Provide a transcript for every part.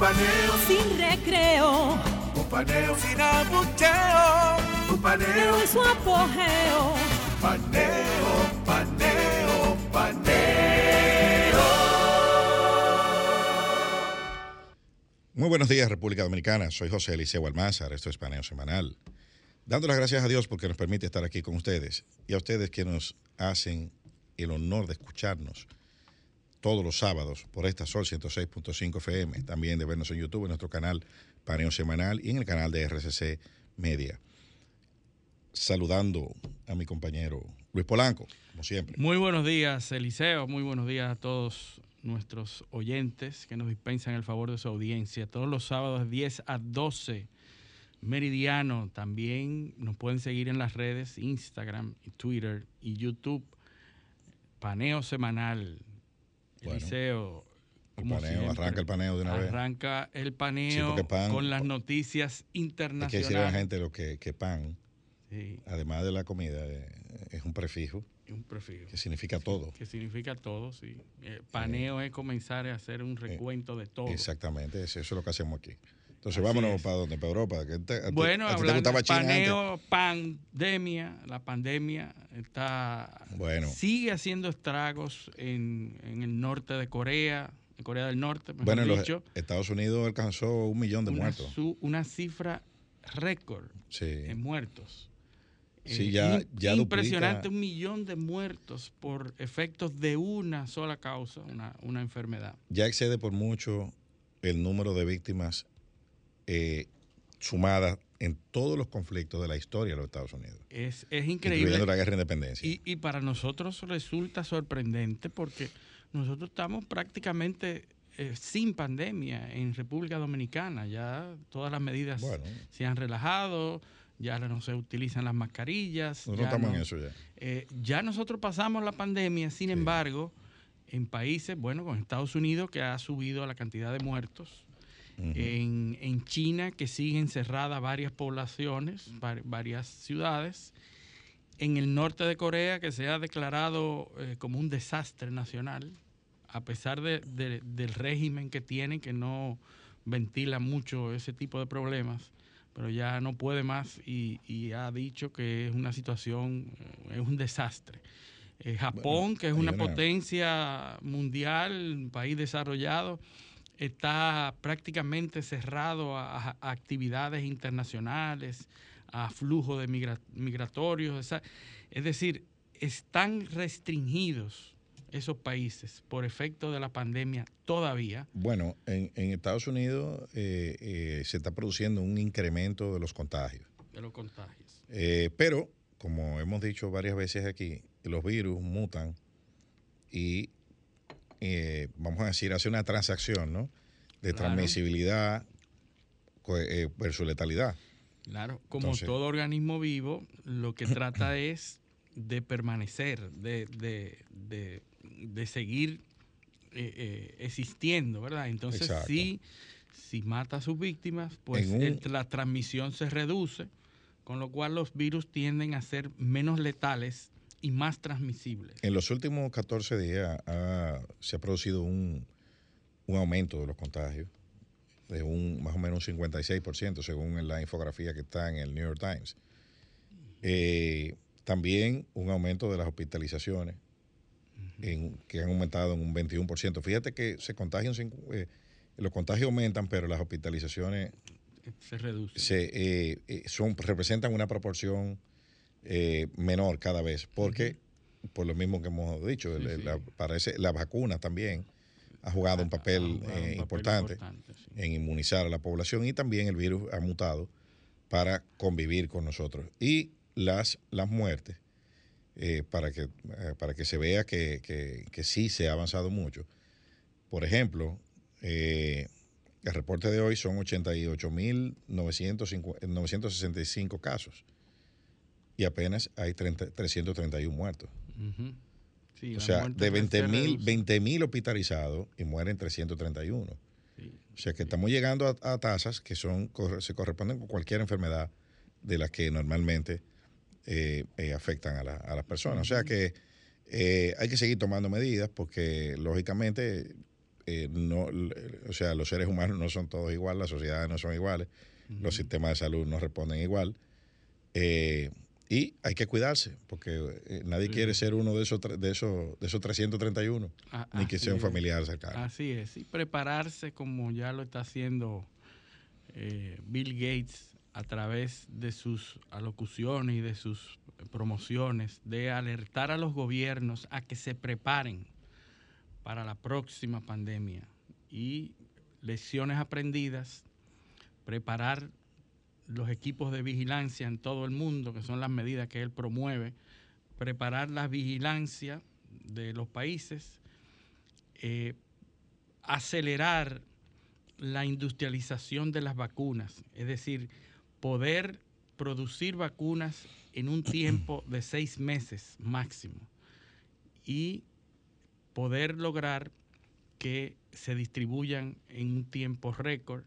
Un paneo Sin recreo. Un paneo sin abucheo. Un paneo En su apogeo. Paneo, paneo, paneo. Muy buenos días, República Dominicana. Soy José Eliseo Almázar. Esto es Paneo Semanal. Dando las gracias a Dios porque nos permite estar aquí con ustedes y a ustedes que nos hacen el honor de escucharnos todos los sábados por esta Sol 106.5 FM. También de vernos en YouTube, en nuestro canal Paneo Semanal y en el canal de RCC Media. Saludando a mi compañero Luis Polanco, como siempre. Muy buenos días, Eliseo. Muy buenos días a todos nuestros oyentes que nos dispensan el favor de su audiencia. Todos los sábados de 10 a 12, meridiano. También nos pueden seguir en las redes Instagram, Twitter y YouTube. Paneo semanal. Bueno, Eliseo. El paneo, siempre, arranca el paneo de una vez. Arranca el Sí, paneo pan- con las noticias Hay que internacionales. decirle a la gente lo que, que pan, Sí, además de la comida, eh, es un prefijo un prefijo. que significa todo. Que significa todo, sí. Eh, paneo es comenzar a hacer un recuento de todo. Exactamente, eso, eso es lo que hacemos aquí. Entonces Así vámonos es. para dónde, para Europa. que te- Bueno, a ti hablando de paneo, pandemia, la pandemia está Bueno. sigue haciendo estragos en, en el norte de Corea, en Corea del Norte, mejor Bueno, los dicho. Estados Unidos alcanzó un millón de una, muertos. su- una cifra récord Sí. en muertos. Sí, Eh, ya- impresionante, duplica- un millón de muertos por efectos de una sola causa, una, una enfermedad. Ya excede por mucho el número de víctimas eh, sumadas en todos los conflictos de la historia de los Estados Unidos, Es, es increíble. la guerra de independencia. Y, y para nosotros resulta sorprendente porque nosotros estamos prácticamente eh, sin pandemia en República Dominicana. Ya todas las medidas Bueno. se han relajado, ya no se utilizan las mascarillas. Nosotros ya estamos no- en eso ya. eh, ya nosotros pasamos la pandemia, sin embargo, en países, bueno, con Estados Unidos que ha subido la cantidad de muertos, en, en China que siguen cerradas varias poblaciones, var- varias ciudades, en el norte de Corea que se ha declarado eh, como un desastre nacional, a pesar de- de- del régimen que tienen, que no ventila mucho ese tipo de problemas, pero ya no puede más y, y ha dicho que es una situación, eh, es un desastre. Eh, Japón, que es una una- potencia mundial, un país desarrollado, está prácticamente cerrado a, a actividades internacionales, a flujo de migra- migratorios. Es decir, están restringidos esos países por efecto de la pandemia todavía. Bueno, en, en Estados Unidos eh, eh, se está produciendo un incremento de los contagios. de los contagios. Eh, pero, como hemos dicho varias veces aquí, los virus mutan y, eh, vamos a decir, hace una transacción ¿no? de Claro. transmisibilidad eh, versus letalidad. Claro, como Entonces- todo organismo vivo, lo que trata es de permanecer, de, de- de- de seguir eh, eh, existiendo, ¿verdad? Entonces, Exacto. si, si mata a sus víctimas, pues un- el- la transmisión se reduce, con lo cual los virus tienden a ser menos letales y más transmisibles. En los últimos 14 días ha- se ha producido un, un aumento de los contagios de un más o menos un 56%, según la infografía que está en el New York Times. Eh, también un aumento de las hospitalizaciones, en- que han aumentado en un 21%. Fíjate que se contagian, eh, los contagios aumentan, pero las hospitalizaciones Se reduce. se, eh, eh, son, representan una proporción eh, menor cada vez, porque por lo mismo que hemos dicho, Sí, el-. La, parece, la vacuna también ha jugado un papel, Ha jugado un eh, papel importante, importante, sí. en inmunizar a la población y también el virus ha mutado para convivir con nosotros. Y las, las muertes, eh, para, que, eh, para que se vea que, que- que sí se ha avanzado mucho. Por ejemplo, eh, El reporte de hoy son 88.965 casos y apenas hay 30 331 muertos. Ujú. Sí, o sea, de se 20 mil reduce. 20 hospitalizados y mueren 331. Sí. O sea que estamos llegando a, a tasas que son se corresponden con cualquier enfermedad de las que normalmente eh, eh, afectan a, la- a las personas. O sea que eh, hay que seguir tomando medidas porque lógicamente no, o sea, los seres humanos no son todos iguales, las sociedades no son iguales, los sistemas de salud no responden igual. eh, y hay que cuidarse, porque eh, nadie Sí. quiere ser uno de esos, de esos, de esos 331, A- ni que sea un familiar cercano. Así es, y prepararse como ya lo está haciendo eh, Bill Gates a través de sus alocuciones y de sus promociones, de alertar a los gobiernos a que se preparen para la próxima pandemia y lecciones aprendidas, preparar los equipos de vigilancia en todo el mundo, que son las medidas que él promueve, preparar la vigilancia de los países, eh, acelerar la industrialización de las vacunas, es decir, poder producir vacunas en un tiempo de seis meses máximo y poder lograr que se distribuyan en un tiempo récord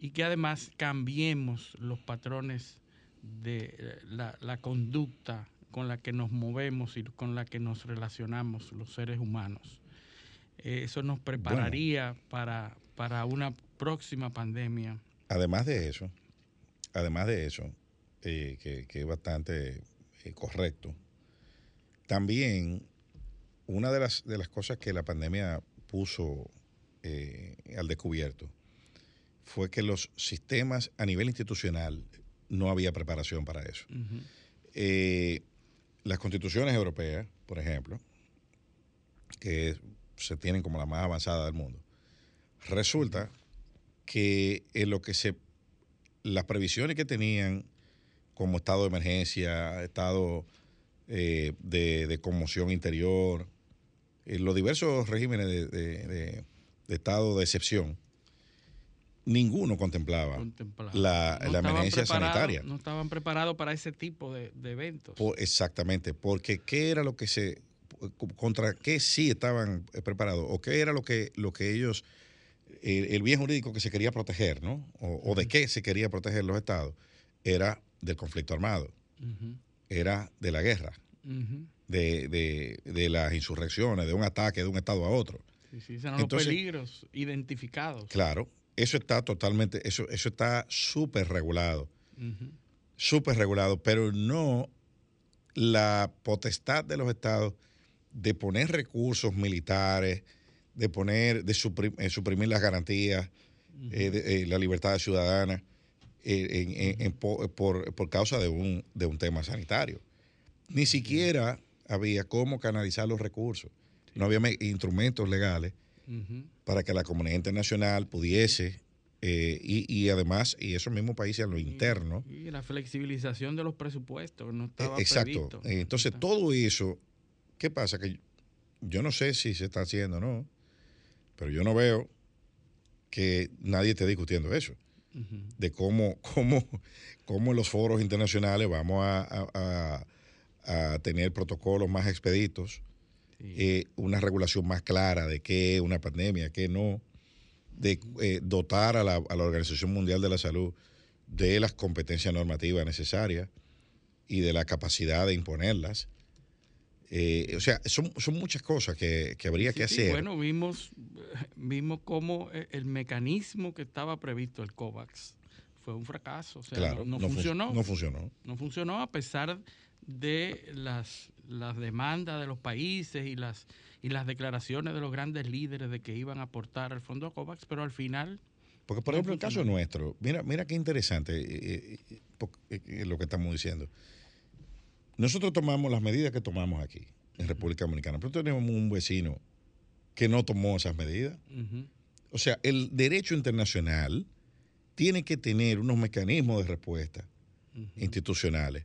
y que además cambiemos los patrones de eh, la, la conducta con la que nos movemos y con la que nos relacionamos los seres humanos. Eh, Eso nos prepararía para, para una próxima pandemia. Además de eso, además de eso, eh, que, que es bastante eh, correcto, también una de las, de las cosas que la pandemia puso al descubierto fue que los sistemas a nivel institucional no había preparación para eso. Eh, las constituciones europeas, por ejemplo, que se tienen como la más avanzada del mundo, resulta que en lo que se las previsiones que tenían como estado de emergencia, estado eh, de, de conmoción interior, eh, los diversos regímenes de, de- de- de estado de excepción, ninguno contemplaba la, No la emergencia sanitaria. No estaban preparados para ese tipo de, de eventos. Exactamente, porque qué era lo que se contra qué sí estaban eh, preparados o qué era lo que lo que ellos el, el bien jurídico que se quería proteger, ¿no? O, o de qué se quería proteger los estados era del conflicto armado, era de la guerra, de, de- de las insurrecciones, de un ataque de un estado a otro. Sí, sí, esos eran Entonces- los peligros identificados. Claro, eso está totalmente, eso, eso está súper regulado. Ujú, súper regulado, pero no la potestad de los estados de poner recursos militares, de poner, de suprim- eh, suprimir las garantías, eh, de- eh, la libertad ciudadana en- en- en po- por, por causa de un, de un tema sanitario. Ni siquiera había cómo canalizar los recursos. No había me- instrumentos legales para que la comunidad internacional pudiese, eh, y, y además, y esos mismos países en lo interno, Y la flexibilización de los presupuestos no estaba Eh, Exacto. previsto. Entonces, todo eso, ¿qué pasa? Que yo no sé si se está haciendo o no, pero yo no veo que nadie esté discutiendo eso, de cómo, cómo, cómo en los foros internacionales vamos a, a- a- a tener protocolos más expeditos, Sí. eh, una regulación más clara de qué es una pandemia, qué no, de eh, dotar a la, a la Organización Mundial de la Salud de las competencias normativas necesarias y de la capacidad de imponerlas. Eh, o sea, son, son muchas cosas que, que habría Sí, que sí, hacer. bueno, vimos, vimos cómo el mecanismo que estaba previsto, el COVAX, fue un fracaso. O sea, claro, no, no fun- funcionó. No funcionó. no funcionó a pesar de las, las demandas de los países y las, y las declaraciones de los grandes líderes de que iban a aportar al fondo COVAX, pero al final Porque, por No ejemplo, el caso nuestro, mira, mira qué interesante eh, eh, eh, lo que estamos diciendo. Nosotros tomamos las medidas que tomamos aquí, en República Dominicana, pero tenemos un vecino que no tomó esas medidas. O sea, el derecho internacional tiene que tener unos mecanismos de respuesta institucionales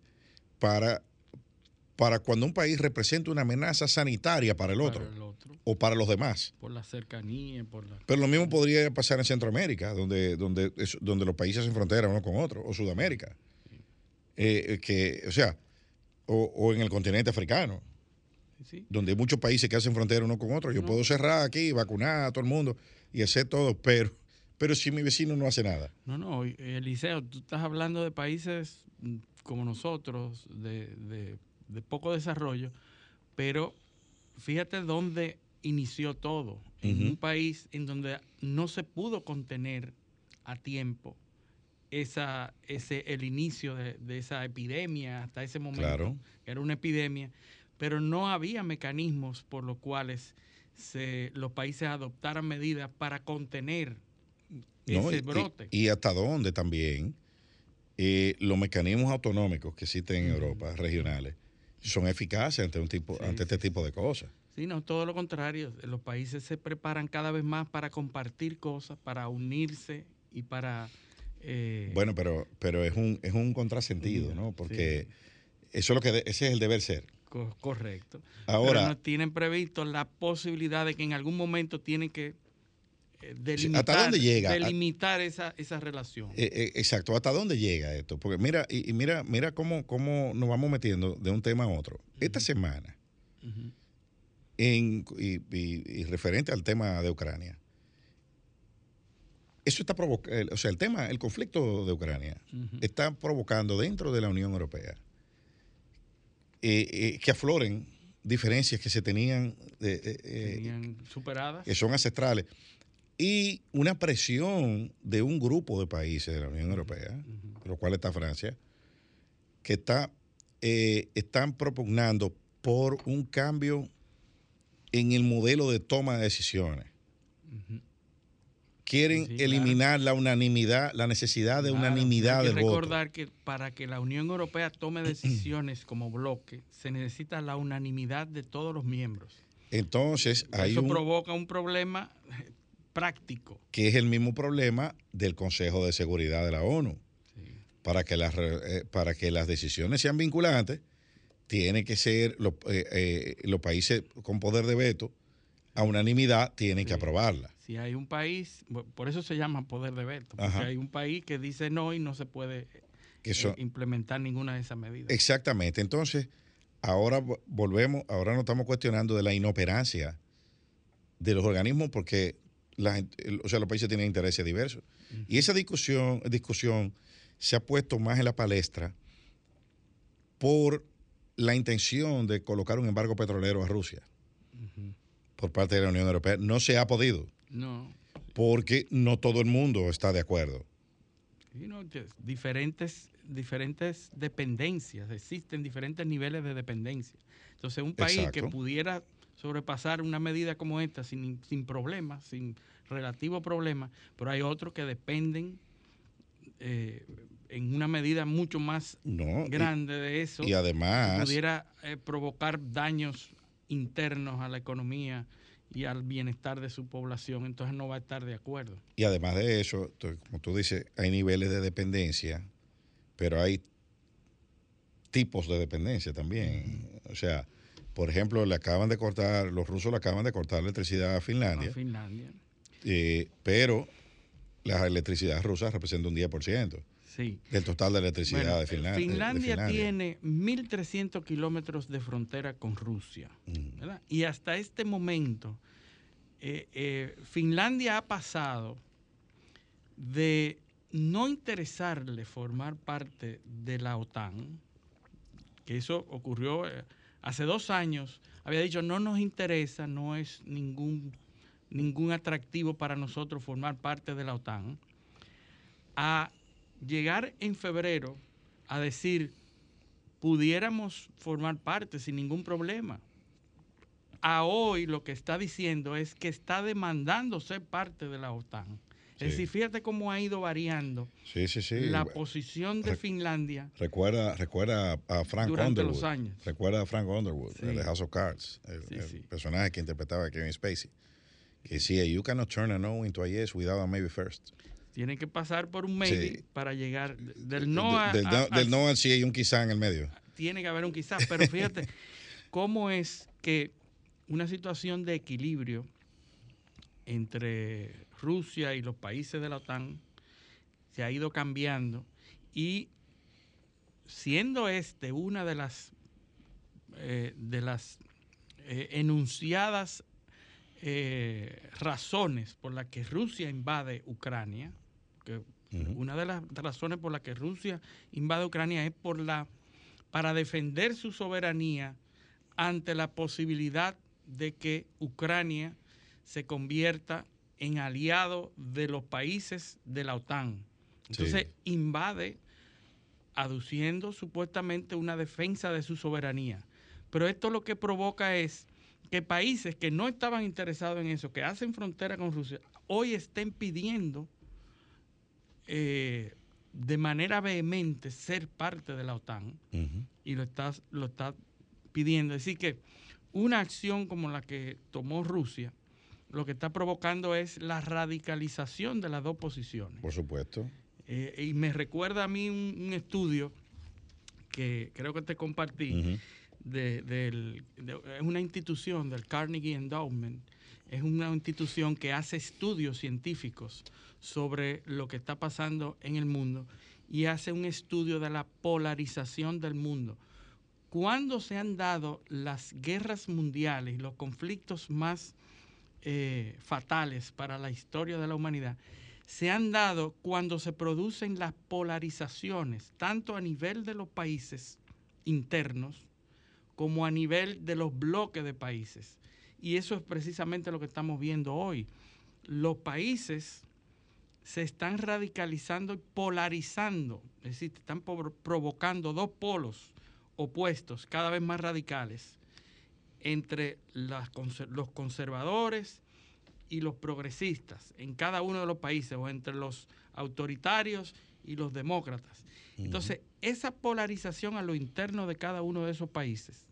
para para cuando un país representa una amenaza sanitaria para el otro, Para el otro, o para los demás. por la cercanía, por la... Pero lo mismo podría pasar en Centroamérica, donde, donde, donde los países hacen frontera uno con otro, o Sudamérica. Eh, eh, que, o sea, o, o en el continente africano, Sí, donde hay muchos países que hacen frontera uno con otro. Yo No. puedo cerrar aquí, vacunar a todo el mundo y hacer todo, pero, pero si mi vecino no hace nada. No, no, Eliseo, tú estás hablando de países mm, como nosotros, de, de- de poco desarrollo, pero fíjate dónde inició todo. En un país en donde no se pudo contener a tiempo esa, ese, el inicio de, de esa epidemia hasta ese momento, Claro. que era una epidemia, pero no había mecanismos por los cuales se, los países adoptaran medidas para contener ¿no? ese Y- brote. Y, y hasta dónde también eh, los mecanismos autonómicos que existen en. Europa, regionales, son eficaces ante, un tipo, Sí, ante este tipo de cosas. Sí, no, todo lo contrario. Los países se preparan cada vez más para compartir cosas, para unirse y para... eh, Bueno, pero, pero es un, es un contrasentido, ¿no? Porque eso es lo que ese es el deber ser. co- correcto. Pero Ahora, no tienen previsto la posibilidad de que en algún momento tienen que eh, delimitar, dónde llega? delimitar esa, esa relación. eh, eh, exacto, ¿hasta dónde llega esto? Porque mira, y, mira, mira cómo, cómo nos vamos metiendo de un tema a otro. Esta semana, en, y, y- y referente al tema de Ucrania, eso está provocando, o sea, el tema, el conflicto de Ucrania está provocando dentro de la Unión Europea eh, que afloren diferencias que se tenían, eh, eh, eh, Tenían superadas. que son ancestrales, y una presión de un grupo de países de la Unión Europea, Ujú. de lo cual está Francia, que está, eh, están propugnando por un cambio en el modelo de toma de decisiones. Ujú. Quieren Sí, claro. eliminar la unanimidad, la necesidad de Claro, unanimidad hay que del voto. recordar que para que la Unión Europea tome decisiones como bloque, se necesita la unanimidad de todos los miembros. Entonces, hay Eso un, provoca un problema práctico. que es el mismo problema del Consejo de Seguridad de la ONU. Para que las, eh, para que las decisiones sean vinculantes, tiene que ser los, eh, eh, los países con poder de veto, a unanimidad, tienen que aprobarla. Si hay un país, por eso se llama poder de veto, porque Ajá. hay un país que dice no y no se puede Que eh, implementar ninguna de esas medidas. Exactamente. Entonces, ahora vo- volvemos, ahora nos estamos cuestionando de la inoperancia de los organismos porque la gente- el- o sea, los países tienen intereses diversos. Y esa discusión, discusión se ha puesto más en la palestra por la intención de colocar un embargo petrolero a Rusia por parte de la Unión Europea. No se ha podido No, porque no todo el mundo está de acuerdo. diferentes, diferentes dependencias, existen diferentes niveles de dependencia. Entonces, un país que pudiera sobrepasar una medida como esta sin, sin problemas, sin relativo problema, pero hay otros que dependen eh, en una medida mucho más No, y- grande de eso. y, además, pudiera eh, provocar daños internos a la economía y al bienestar de su población, entonces no va a estar de acuerdo. Y además de eso, como tú dices, hay niveles de dependencia, pero hay tipos de dependencia también. O sea, por ejemplo, le acaban de cortar, los rusos le acaban de cortar electricidad a Finlandia, A Finlandia. eh, pero la electricidad rusa representa un 10% Sí. del total de electricidad Bueno, de, Finla- de- de Finlandia, Finlandia. tiene 1.300 kilómetros de frontera con Rusia. Mm. ¿verdad? Y hasta este momento, eh, eh, Finlandia ha pasado de no interesarle formar parte de la OTAN, que eso ocurrió hace dos años, había dicho no nos interesa, no es ningún, ningún atractivo para nosotros formar parte de la OTAN, a llegar en febrero a decir pudiéramos formar parte sin ningún problema. A hoy lo que está diciendo es que está demandando ser parte de la OTAN. Sí. Es decir, fíjate cómo ha ido variando Sí, sí, sí. la posición de Re- Finlandia Recuerda, recuerda a Frank durante Underwood. los años. Recuerda a Frank Underwood, Sí. de House of Cards, el, Sí, el personaje que interpretaba a Kevin Spacey. Que decía, you cannot turn a no into a yes without a maybe first. Tienen que pasar por un maybe para llegar del no a, del, a- del no al sí hay un quizá en el medio. tiene que haber un quizás, pero fíjate cómo es que una situación de equilibrio entre Rusia y los países de la OTAN se ha ido cambiando. Y siendo este una de las eh, de las eh, enunciadas eh, razones por las que Rusia invade Ucrania, que una de las razones por las que Rusia invade Ucrania es por la para defender su soberanía ante la posibilidad de que Ucrania se convierta en aliado de los países de la OTAN. Entonces invade aduciendo supuestamente una defensa de su soberanía. Pero esto lo que provoca es que países que no estaban interesados en eso, que hacen frontera con Rusia, hoy estén pidiendo eh, de manera vehemente ser parte de la OTAN y lo está, lo está pidiendo. Es decir, que una acción como la que tomó Rusia, lo que está provocando es la radicalización de las dos posiciones. Por supuesto. Eh, y me recuerda a mí un, estudio que creo que te compartí, de, es una institución del Carnegie Endowment, es una institución que hace estudios científicos sobre lo que está pasando en el mundo y hace un estudio de la polarización del mundo. ¿Cuándo se han dado las guerras mundiales y los conflictos más eh, fatales para la historia de la humanidad? Se han dado cuando se producen las polarizaciones, tanto a nivel de los países internos como a nivel de los bloques de países. Y eso es precisamente lo que estamos viendo hoy. Los países se están radicalizando y polarizando, es decir, están provocando dos polos opuestos, cada vez más radicales, entre los conservadores y los progresistas en cada uno de los países, o entre los autoritarios y los demócratas. Entonces, esa polarización a lo interno de cada uno de esos países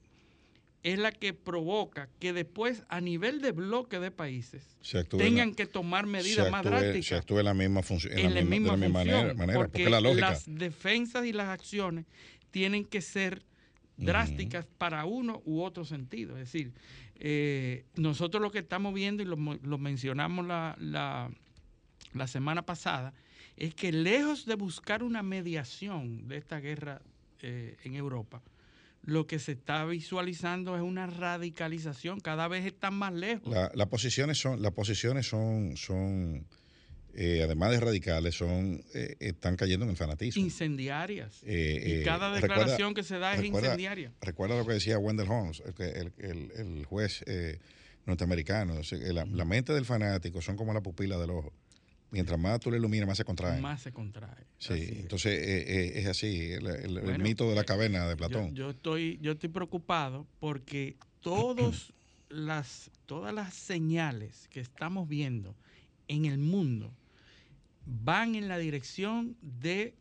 es la que provoca que después a nivel de bloque de países tengan que tomar medidas más drásticas. Se actúe la misma función, en, la, misma, manera, porque, la lógica. las defensas y las acciones tienen que ser drásticas para uno u otro sentido. Es decir, eh, nosotros lo que estamos viendo y lo, mencionamos la, la semana pasada, es que lejos de buscar una mediación de esta guerra eh, en Europa, lo que se está visualizando es una radicalización, cada vez están más lejos. las posiciones son, las posiciones son, son eh, además de radicales, son eh, están cayendo en el fanatismo. Incendiarias. y cada declaración que se da es incendiaria. Recuerda lo que decía Wendell Holmes, el, el, el juez norteamericano. La, la, mente del fanático son como la pupila del ojo. Mientras más tú le iluminas, más se contrae. Más se contrae. Sí, entonces eh, eh, es así, el, mito de la eh, caverna de Platón. Yo, estoy, yo estoy preocupado porque todos las, todas las señales que estamos viendo en el mundo van en la dirección de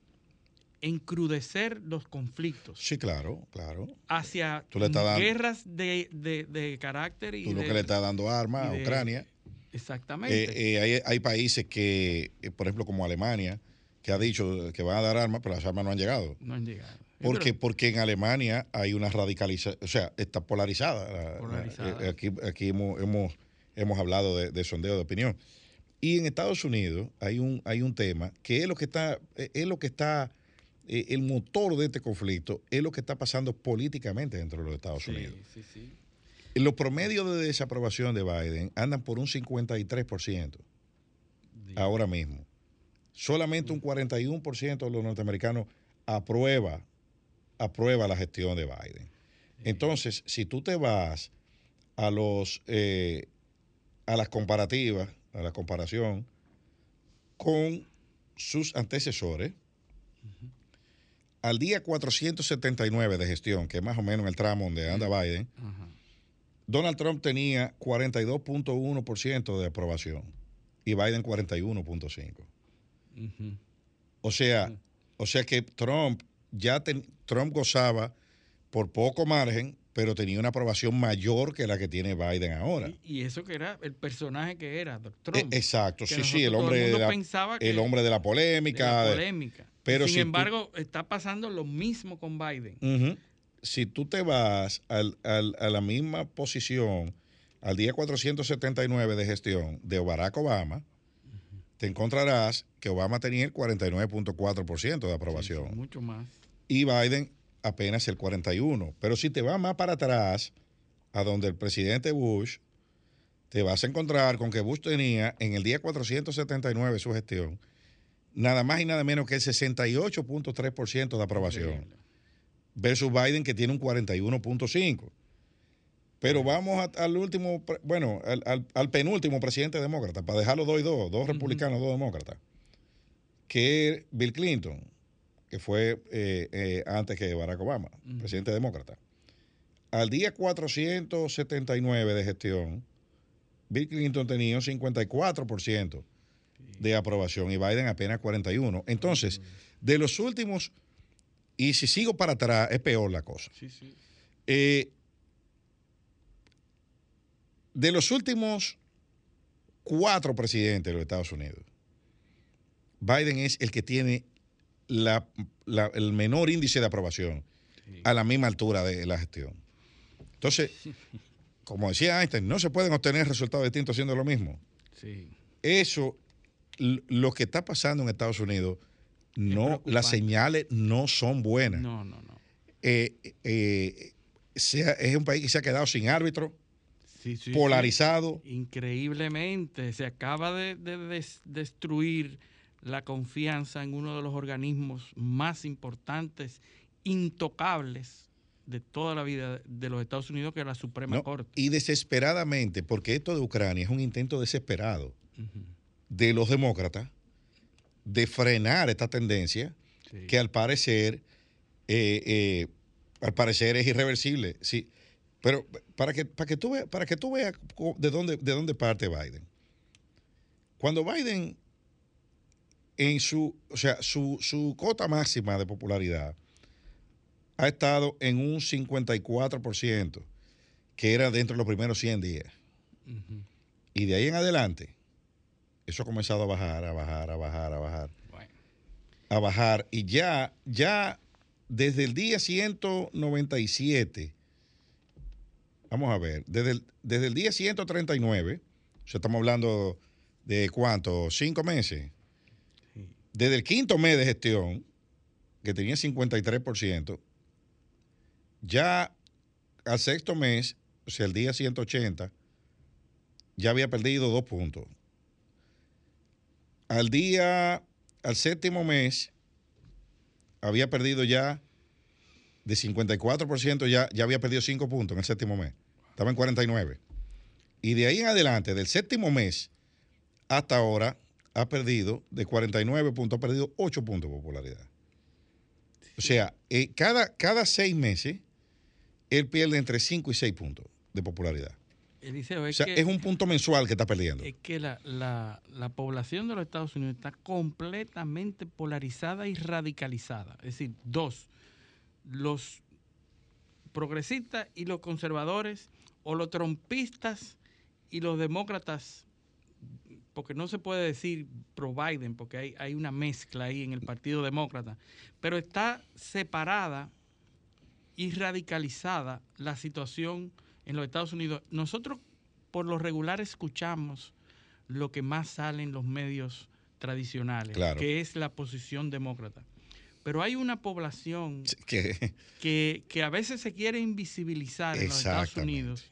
encrudecer los conflictos. Sí, claro, claro. Hacia guerras de, de, carácter y... Tú lo que le estás dando armas a Ucrania Exactamente. Eh, eh, hay, países que, eh, por ejemplo, como Alemania, que ha dicho que van a dar armas, pero las armas no han llegado. No han llegado. Porque, porque en Alemania hay una radicalización, o sea, está polarizada. polarizada. aquí aquí hemos, hemos, hemos hablado de, sondeo de opinión. Y en Estados Unidos hay un, hay un tema que es lo que está, es lo que está, el motor de este conflicto, es lo que está pasando políticamente dentro de los Estados Unidos. Sí, sí. Los promedios de desaprobación de Biden andan por un 53% ahora mismo. Solamente un 41% de los norteamericanos aprueba, aprueba la gestión de Biden. Entonces, si tú te vas a los eh, a las comparativas, a la comparación con sus antecesores, al día 479 de gestión, que es más o menos el tramo donde anda Biden, Donald Trump tenía 42.1% de aprobación y Biden 41.5%. O sea, o sea que Trump ya Trump gozaba por poco margen, pero tenía una aprobación mayor que la que tiene Biden ahora. Y, eso que era el personaje que era, Trump. E, exacto, sí, sí, el hombre, de la, el hombre de la polémica. polémica. Pero Sin embargo, está pasando lo mismo con Biden si tú te vas al- al- a la misma posición, al día 479 de gestión de Barack Obama, te encontrarás que Obama tenía el 49.4% de aprobación Sí, sí, mucho más. y Biden apenas el 41. Pero si te vas más para atrás, a donde el presidente Bush, te vas a encontrar con que Bush tenía en el día 479 de su gestión, nada más y nada menos que el 68.3% de aprobación, versus Biden que tiene un 41.5%. Pero vamos a- al último, bueno, al, al- al penúltimo presidente demócrata, para dejarlo dos y dos, dos republicanos, dos demócratas, que es Bill Clinton, que fue eh, eh, antes que Barack Obama, presidente demócrata. Al día 479 de gestión, Bill Clinton tenía un 54% de aprobación y Biden apenas 41%. Entonces, de los últimos, y si sigo para atrás, es peor la cosa. Sí, sí. Eh, de los últimos cuatro presidentes de los Estados Unidos, Biden es el que tiene la- la- el menor índice de aprobación Sí. a la misma altura de la gestión. Entonces, como decía Einstein, no se pueden obtener resultados distintos haciendo lo mismo. Sí. Eso, lo que está pasando en Estados Unidos, no, las señales no son buenas. No, no, no. Eh, eh, sea- es un país que se ha quedado sin árbitro, Sí, sí, sí. polarizado. Increíblemente, se acaba de, de des- destruir la confianza en uno de los organismos más importantes, intocables de toda la vida de los Estados Unidos, que es la Suprema ¿no? Corte. Y desesperadamente, porque esto de Ucrania es un intento desesperado de los demócratas de frenar esta tendencia Sí. que al parecer, eh, eh, al parecer es irreversible. Sí, pero para que, para que tú veas, para que tú veas de dónde, de dónde parte Biden. Cuando Biden en su, o sea, su, su cota máxima de popularidad ha estado en un 54%, que era dentro de los primeros 100 días. Y de ahí en adelante, eso ha comenzado a bajar, a bajar, a bajar, a bajar Bueno, a bajar y ya, ya desde el día 197, vamos a ver, desde el, desde el día 139, o sea, estamos hablando de cuánto, cinco meses. Desde el quinto mes de gestión, que tenía 53%, ya al sexto mes, o sea, el día 180, ya había perdido dos puntos. Al día, al séptimo mes, había perdido ya de 54%, ya, ya había perdido cinco puntos en el séptimo mes. Estaba en 49. Y de ahí en adelante, del séptimo mes hasta ahora, ha perdido de 49 puntos, ha perdido 8 puntos de popularidad. O sea, eh, cada, cada seis meses, él pierde entre 5 y 6 puntos de popularidad. Eliseo, O es sea, que, es un punto mensual que está perdiendo. es que la, la- la población de los Estados Unidos está completamente polarizada y radicalizada. Es decir, dos, los progresistas y los conservadores, o los trompistas y los demócratas, porque no se puede decir pro Biden, porque hay, hay una mezcla ahí en el Partido Demócrata, pero está separada y radicalizada la situación en los Estados Unidos. Nosotros por lo regular escuchamos lo que más sale en los medios tradicionales, Claro. que es la posición demócrata. Pero hay una población que- que, que a veces se quiere invisibilizar en los Estados. Unidos.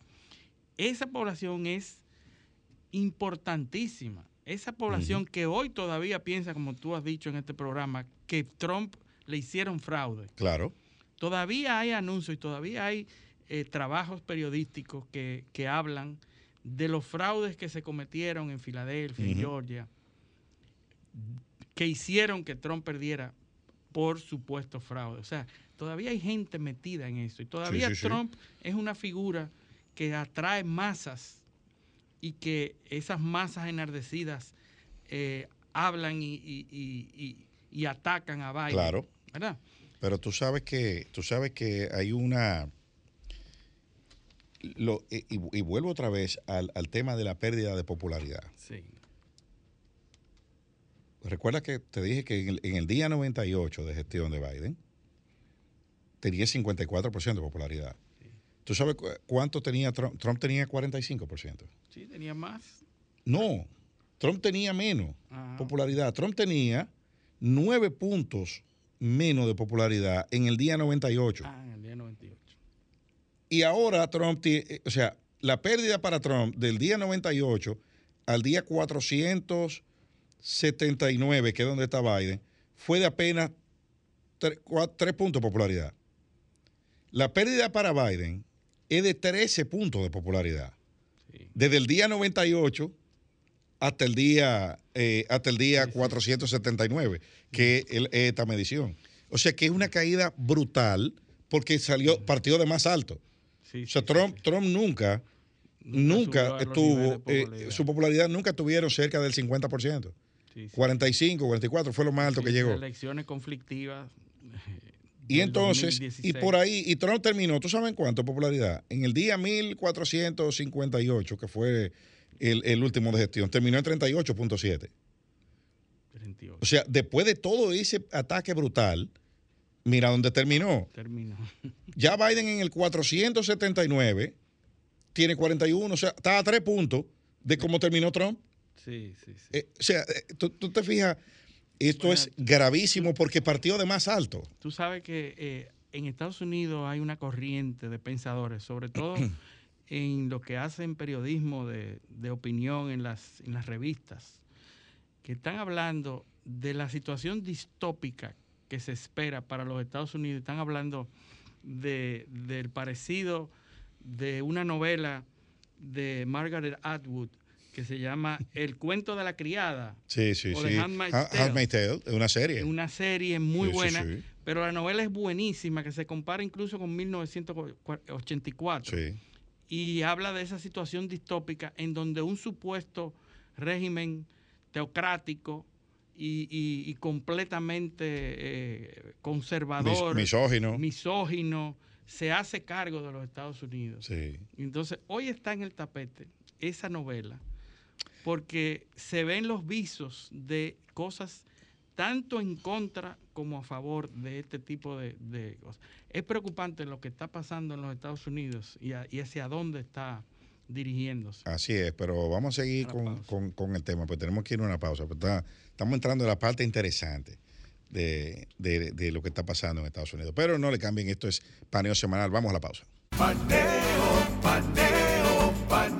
Esa población es importantísima. Esa población que hoy todavía piensa, como tú has dicho en este programa, que Trump le hicieron fraude. claro. Todavía hay anuncios y todavía hay eh, trabajos periodísticos que, que hablan de los fraudes que se cometieron en Filadelfia, en Ujú. Georgia, que hicieron que Trump perdiera por supuesto fraude. O sea, todavía hay gente metida en eso. Y todavía sí, sí. Trump es una figura que atrae masas y que esas masas enardecidas eh, hablan y, y- atacan a Biden. Claro. ¿Verdad? Pero tú sabes que, tú sabes que hay una. lo- y, y- y vuelvo otra vez al, al tema de la pérdida de popularidad. Sí. Recuerda que te dije que en el, en el día 98 de gestión de Biden, tenía 54% de popularidad. ¿Tú sabes cuánto tenía Trump? Trump tenía 45%. Sí, tenía más. No, Trump tenía menos popularidad. Trump tenía nueve puntos menos de popularidad en el día 98. Ah, en el día 98. Y ahora Trump, tiene, eh, o sea, la pérdida para Trump del día 98 al día 479, que es donde está Biden, fue de apenas tres, puntos de popularidad. La pérdida para Biden es de 13 puntos de popularidad. Desde el día 98 hasta el día, eh, hasta el día 479, que es esta medición. O sea que es una caída brutal porque salió, partió de más alto. o sea, Trump, Trump nunca, nunca, estuvo, eh, su popularidad nunca tuvieron cerca del 50%. 45, 44 fue lo más alto que llegó. Elecciones conflictivas. Y entonces, y por ahí, y Trump terminó, ¿tú sabes cuánto popularidad? En el día 1458, que fue el, último de gestión, terminó en 38.7. O sea, después de todo ese ataque brutal, mira dónde terminó. Terminó. Ya Biden en el 479 tiene 41, o sea, está a tres puntos de cómo terminó Trump. Sí, sí, sí. Eh, o sea, eh, tú, te fijas, esto es gravísimo porque partió de más alto. Tú sabes que eh, en Estados Unidos hay una corriente de pensadores, sobre todo en lo que hacen periodismo de, opinión en las, en las revistas, que están hablando de la situación distópica que se espera para los Estados Unidos. Están hablando de, del parecido de una novela de Margaret Atwood que se llama El cuento de la criada. Sí, sí, sí. Handmaid's Tale. una serie. Una serie muy buena, pero la novela es buenísima, que se compara incluso con 1984. Sí y habla de esa situación distópica en donde un supuesto régimen teocrático y, completamente eh, conservador, misógino. misógino, se hace cargo de los Estados Unidos. Sí. Entonces, hoy está en el tapete esa novela porque se ven los visos de cosas tanto en contra como a favor de este tipo de, cosas. Es preocupante lo que está pasando en los Estados Unidos y, hacia dónde está dirigiéndose. Así es, pero vamos a seguir con, el tema, pues tenemos que ir a una pausa. Pues estamos entrando en la parte interesante de, de, lo que está pasando en Estados Unidos. Pero no le cambien, esto es paneo semanal. Vamos a la pausa. Paneo, paneo, paneo.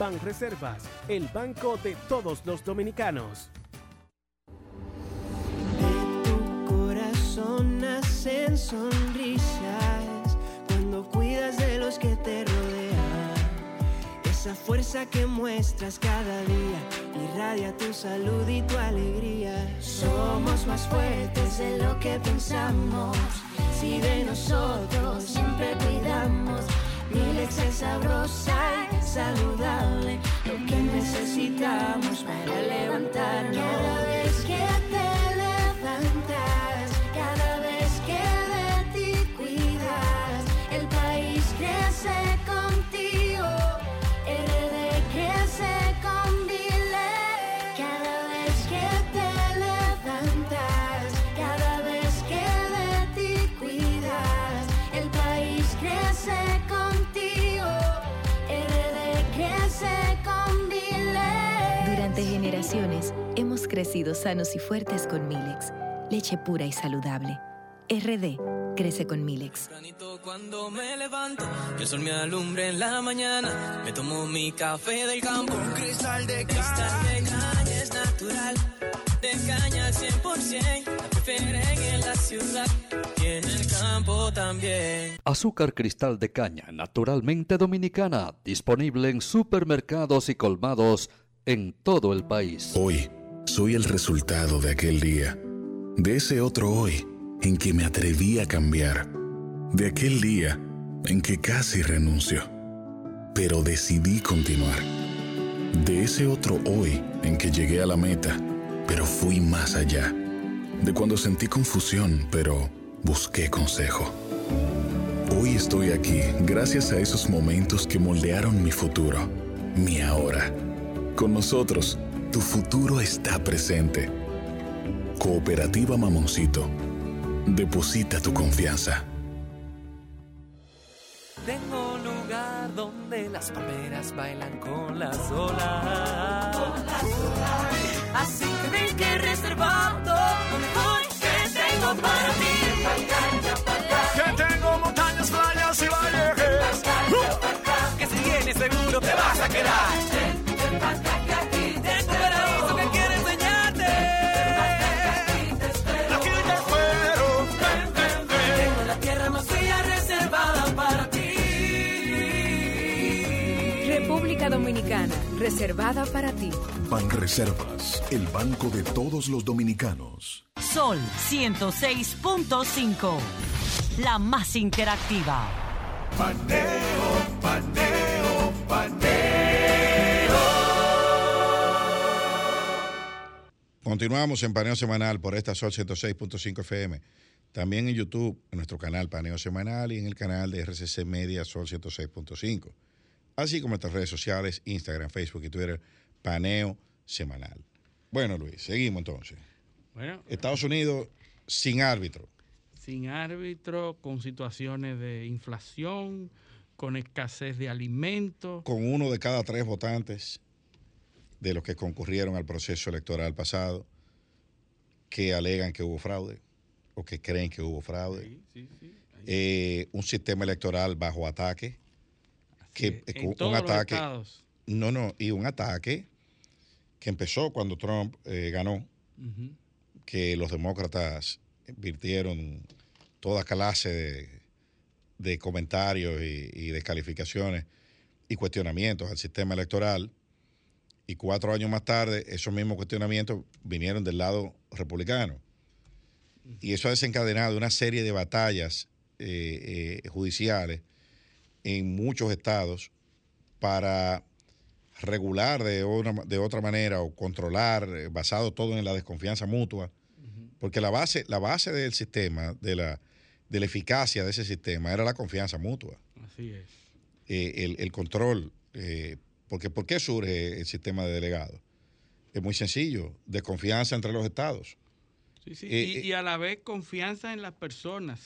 Banreservas, el banco de todos los dominicanos. De tu corazón nacen sonrisas cuando cuidas de los que te rodean. Esa fuerza que muestras cada día irradia tu salud y tu alegría. Somos más fuertes de lo que pensamos. Si de nosotros siempre cuidamos mi leche es sabrosa saludable, lo que necesitamos para levantarnos. Crecido sanos y fuertes con Milex, leche pura y saludable. RD crece con Milex. Cuando me levanto, el sol me alumbre en la mañana. Me tomo mi café del campo. Un cristal de caña. es natural. De caña al 100%. La prefieren en la ciudad y en el campo campo también. Azúcar cristal de caña, naturalmente dominicana, disponible en supermercados y colmados en todo el país. Hoy soy el resultado de aquel día, de ese otro hoy en que me atreví a cambiar, de aquel día en que casi renuncio, pero decidí continuar, de ese otro hoy en que llegué a la meta, pero fui más allá, de cuando sentí confusión, pero busqué consejo. Hoy estoy aquí gracias a esos momentos que moldearon mi futuro, mi ahora. Con nosotros, tu futuro está presente. Cooperativa Mamoncito. Deposita tu confianza. Tengo lugar donde las palmeras bailan con las olas. Así que ven que reservado lo mejor que tengo para ti. Reservada para ti. Banreservas, el banco de todos los dominicanos. Sol 106.5. La más interactiva. Paneo, paneo, paneo. Continuamos en Paneo Semanal por esta Sol 106.5 FM. También en YouTube, en nuestro canal Paneo Semanal y en el canal de RCC Media Sol 106.5. Así como nuestras redes sociales, Instagram, Facebook y Twitter, Paneo Semanal. Bueno, Luis, seguimos entonces. Bueno, Estados Unidos sin árbitro. sin árbitro, con situaciones de inflación, con escasez de alimentos. con uno de cada tres votantes de los que concurrieron al proceso electoral pasado que alegan que hubo fraude o que creen que hubo fraude. Eh, un sistema electoral bajo ataque. Que, En un todos ataque. No, no, y un ataque que empezó cuando Trump eh, ganó, que los demócratas virtieron toda clase de, de comentarios y, y descalificaciones y cuestionamientos al sistema electoral. Y cuatro años más tarde, esos mismos cuestionamientos vinieron del lado republicano. Y eso ha desencadenado una serie de batallas eh, eh, judiciales en muchos estados para regular de, una- de otra manera o controlar, eh, basado todo en la desconfianza mutua, porque la base, la base del sistema, de la, de la eficacia de ese sistema, era la confianza mutua, Así es. eh, el, el control. eh, porque ¿Por qué surge el sistema de delegados? Es muy sencillo, desconfianza entre los estados. Sí, sí, Eh, y, y a la vez confianza en las personas.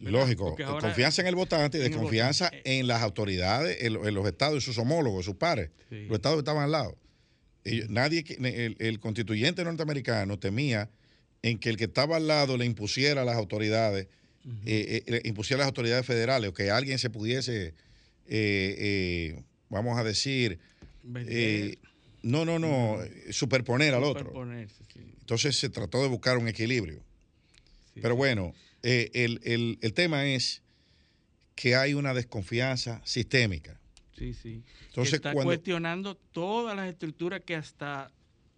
Lógico, ahora- confianza en el votante y desconfianza votante. en las autoridades, en, lo- en los estados y sus homólogos, sus pares. Sí. Los estados estaban al lado. Ellos- nadie, el, el constituyente norteamericano temía en que el que estaba al lado le impusiera a las autoridades, eh, eh, le impusiera a las autoridades federales, o que alguien se pudiese, eh, eh, vamos a decir, eh, no, no, no, eh, superponer al otro. Sí. Entonces se trató de buscar un equilibrio. Pero bueno, eh, el, el- el tema es que hay una desconfianza sistémica. Sí, sí. Entonces, está cuando- cuestionando todas las estructuras que hasta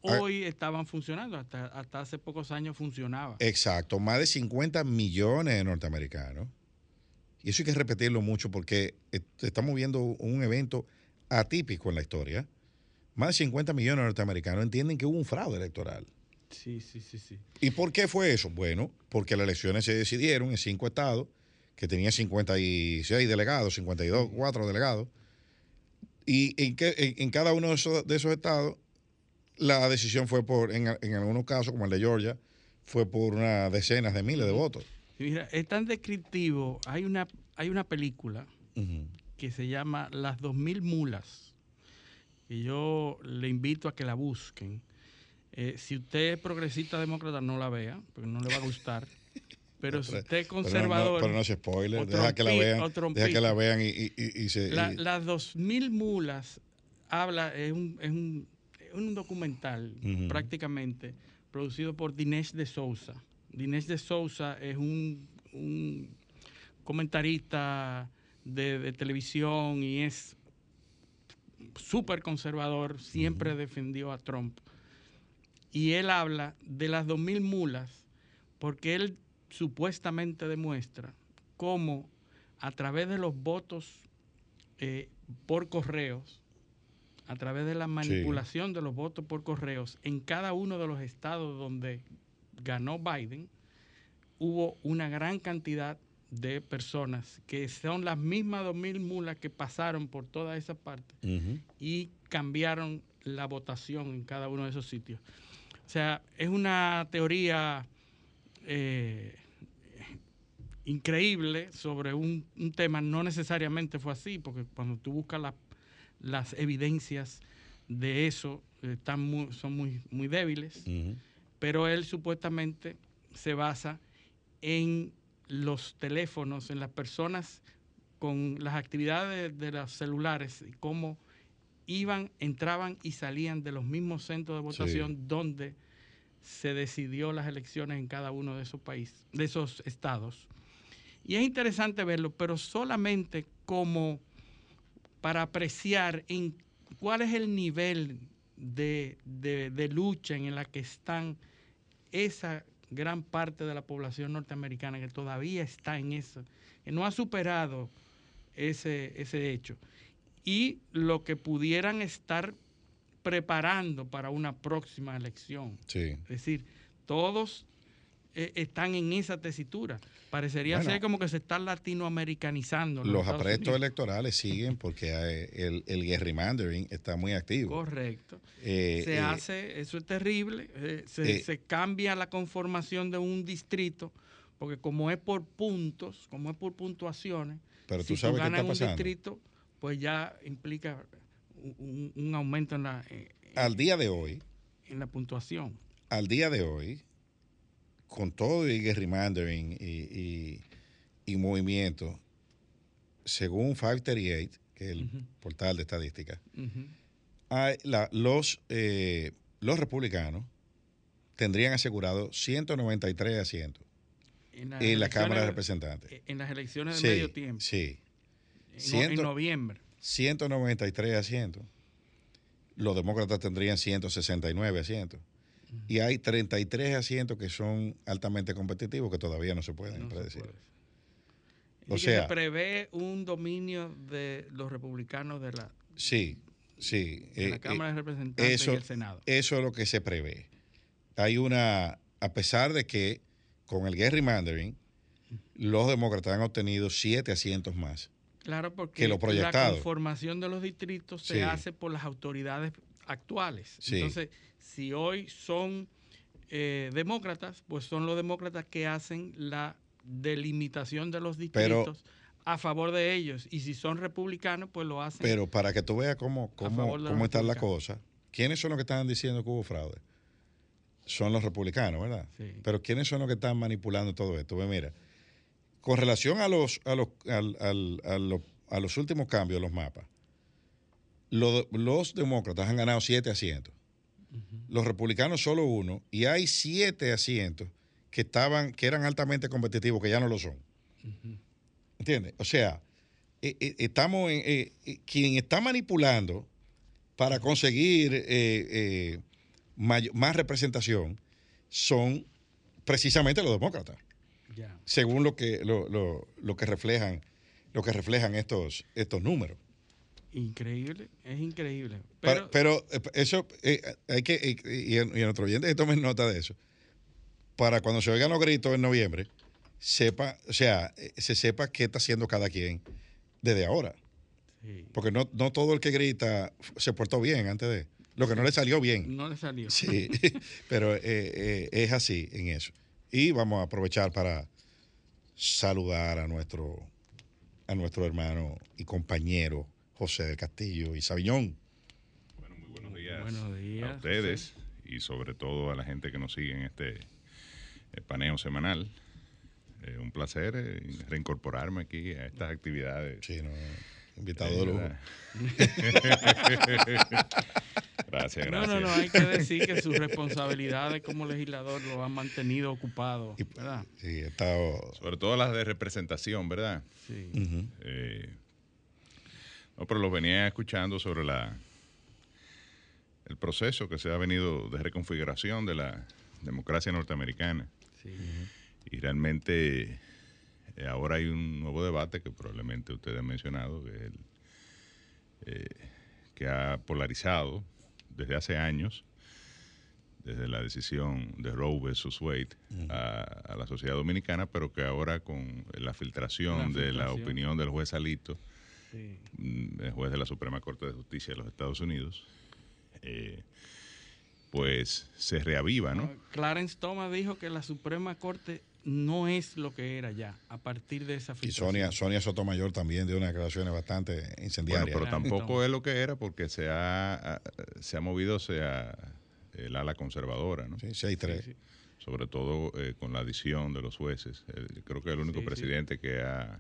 Ah. hoy estaban funcionando, hasta, hasta hace pocos años funcionaba. Exacto, más de 50 millones de norteamericanos. Y eso hay que repetirlo mucho porque eh, estamos viendo un evento atípico en la historia. Más de 50 millones de norteamericanos entienden que hubo un fraude electoral. Sí, sí, sí, sí. ¿Y por qué fue eso? Bueno, porque las elecciones se decidieron en cinco estados, que tenían 56 delegados, 52, cuatro delegados. Y en, que- en- en cada uno de esos, de esos estados, la decisión fue por, en, en algunos casos, como el de Georgia, fue por unas decenas de miles de votos. Mira, es tan descriptivo. Hay una, hay una película que se llama Las 2000 mulas. Y yo le invito a que la busquen. Eh, si usted es progresista demócrata, no la vea, porque no le va a gustar. Pero si usted es Pero no- conservador. Pero no, se spoiler, deja que la vean, deja que la vean y, y- y- y se... La- las 2000 mulas habla, es un, es un, es un documental prácticamente producido por Dinesh de Souza. Dinesh de Souza es un, un comentarista de, de televisión y es súper conservador, siempre defendió a Trump. Y él habla de las 2.000 mulas porque él supuestamente demuestra cómo a través de los votos eh, por correos, a través de la manipulación de los votos por correos, en cada uno de los estados donde ganó Biden, hubo una gran cantidad de personas que son las mismas 2.000 mulas que pasaron por toda esa parte y cambiaron la votación en cada uno de esos sitios. O sea, es una teoría eh, increíble sobre un, tema, no necesariamente fue así, porque cuando tú buscas las evidencias de eso, están son muy, muy débiles, pero él supuestamente se basa en los teléfonos, en las personas con las actividades de, los celulares, y cómo iban, entraban y salían de los mismos centros de votación donde se decidió las elecciones en cada uno de esos países, de esos estados. Y es interesante verlo, pero solamente como para apreciar en cuál es el nivel de, de lucha en la que están esa gran parte de la población norteamericana que todavía está en eso, que no ha superado ese, ese hecho. Y lo que pudieran estar preparando para una próxima elección. Es decir, todos eh, están en esa tesitura. Parecería ser como que se está latinoamericanizando. Los, aprestos electorales siguen porque el, el gerrymandering está muy activo. Correcto. Eh, se eh, hace, eso es terrible, se, se, cambia la conformación de un distrito, porque como es por puntos, como es por puntuaciones, pero tú sabes qué está pasando. un distrito, pues ya implica un, aumento en la... al día de hoy. En la puntuación. Al día de hoy, con todo y gerrymandering y, y, movimiento, según 538, que es el portal de estadística, los, eh, los republicanos tendrían asegurado 193 asientos en, la Cámara de Representantes. En las elecciones de medio tiempo. Sí. En, en noviembre. 193 asientos. Los demócratas tendrían 169 asientos y hay 33 asientos que son altamente competitivos que todavía no se pueden predecir. O sea, se prevé un dominio de los republicanos de la, sí, sí, de la eh, Cámara de Representantes y el Senado. Eso es lo que se prevé. Hay una, a pesar de que con el gerrymandering, los demócratas han obtenido siete asientos más. Claro, porque la conformación de los distritos se hace por las autoridades actuales. Entonces, si hoy son eh, demócratas, pues son los demócratas que hacen la delimitación de los distritos a favor de ellos. Y si son republicanos, pues lo hacen. Pero para que tú veas cómo, cómo, cómo está la cosa, ¿quiénes son los que están diciendo que hubo fraude? Son los republicanos, ¿verdad? Sí. Pero ¿quiénes son los que están manipulando todo esto? Pues mira, con relación a los, a los, a los, últimos cambios de los mapas, los, los demócratas han ganado siete asientos los republicanos solo uno, y hay siete asientos que estaban, que eran altamente competitivos, que ya no lo son. ¿Entiendes? O sea, eh, eh, estamos en, eh, quien está manipulando para conseguir más representación son precisamente los demócratas. Según lo que, lo, lo, que reflejan, lo que reflejan estos, estos números. Increíble, es increíble. Pero, eh, eso eh, hay que, y, en, y otro oyente tomen nota de eso. Para cuando se oigan los gritos en noviembre, sepa, o sea, eh, se sepa qué está haciendo cada quien desde ahora. Porque no, no todo el que grita se portó bien antes de. Lo que no le salió bien. No le salió. Sí, pero es así en eso. Y vamos a aprovechar para saludar a nuestro, a nuestro hermano y compañero José del Castillo y Sabiñón. Bueno, muy buenos días, a ustedes y sobre todo a la gente que nos sigue en este eh, paneo semanal. Eh, un placer eh, reincorporarme aquí a estas actividades. Sí, no, invitado de lujo. Gracias, Gracias, No, no, no, hay que decir que sus responsabilidades como legislador lo han mantenido ocupado, ¿verdad? Sí, he estado... Sobre todo las de representación, ¿verdad? Sí. Eh, no, pero lo venía escuchando sobre la el proceso que se ha venido de reconfiguración de la democracia norteamericana. Y realmente eh, ahora hay un nuevo debate que probablemente ustedes han mencionado, que, es el, eh, que ha polarizado desde hace años, desde la decisión de Roe versus Wade a, a la sociedad dominicana, pero que ahora con la filtración, La de la opinión del juez Alito, Sí. mm, el juez de la Suprema Corte de Justicia de los Estados Unidos, eh, pues se reaviva, ¿no? Clarence Thomas dijo que la Suprema Corte no es lo que era ya, a partir de esa Y filtración. Sonia, Sonia Sotomayor también dio unas declaraciones bastante Bueno, incendiarias. pero tampoco es lo que era porque se ha, se ha movido hacia el ala conservadora, ¿no? Sí, 6-3. Sobre todo eh, con la adición de los jueces. Eh, creo que es el único Sí, sí. presidente que ha...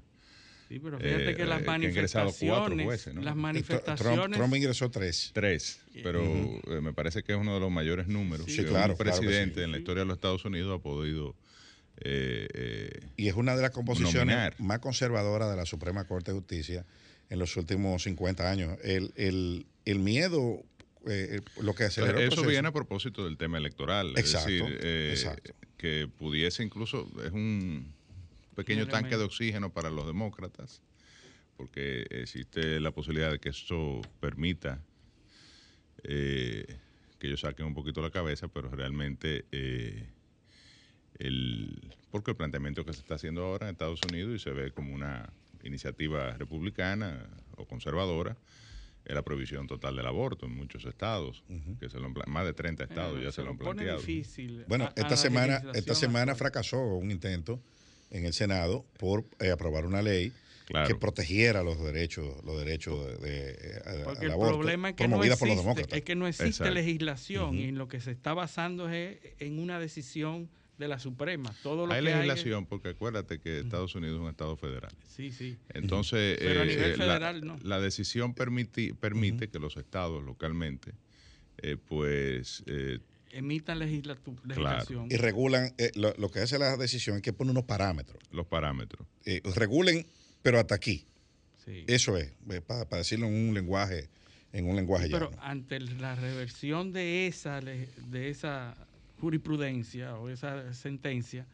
Sí, pero fíjate eh, que las eh, ingresado cuatro manifestaciones, jueces, ¿no? las Trump, manifestaciones, Trump ingresó tres. Tres, pero eh, me parece que es uno de los mayores números Sí, que claro, un claro que presidente sí. en la historia de los Estados Unidos ha podido eh, eh, Y es una de las composiciones Nominar. más conservadoras de la Suprema Corte de Justicia en los últimos 50 años. El, el, el miedo, eh, lo que aceleró el Eso proceso- viene a propósito del tema electoral. Exacto, es decir, eh, exacto. que pudiese incluso, es un pequeño tanque de oxígeno para los demócratas, porque existe la posibilidad de que esto permita eh, que ellos saquen un poquito la cabeza, pero realmente eh, el, porque el planteamiento que se está haciendo ahora en Estados Unidos y se ve como una iniciativa republicana o conservadora, es la prohibición total del aborto en muchos estados, que se lo más de 30 estados ya se se lo han planteado. difícil. Bueno, a- esta semana, esta semana fracasó un intento en el Senado por eh, aprobar una ley Claro. que protegiera los derechos, los derechos de, de- eh, a- Porque al el aborto, problema es que, no promovida por los existe, demócratas. es que no existe Exacto. legislación y en lo que se está basando es en una decisión de la Suprema. Todo lo Hay que legislación, porque acuérdate que Estados Unidos es un estado federal. Sí, sí. Entonces, Pero a eh, nivel eh, la- federal, no. la, decisión permiti- permite que los estados localmente, eh, pues, eh, Emitan legislación. Y regulan, eh, lo, lo que hace la decisión es que pone unos parámetros. los parámetros. Eh, regulen, pero hasta aquí. Sí. Eso es, para, decirlo en un lenguaje, en un lenguaje Sí, pero llano. ante la reversión de esa, de esa jurisprudencia o esa sentencia,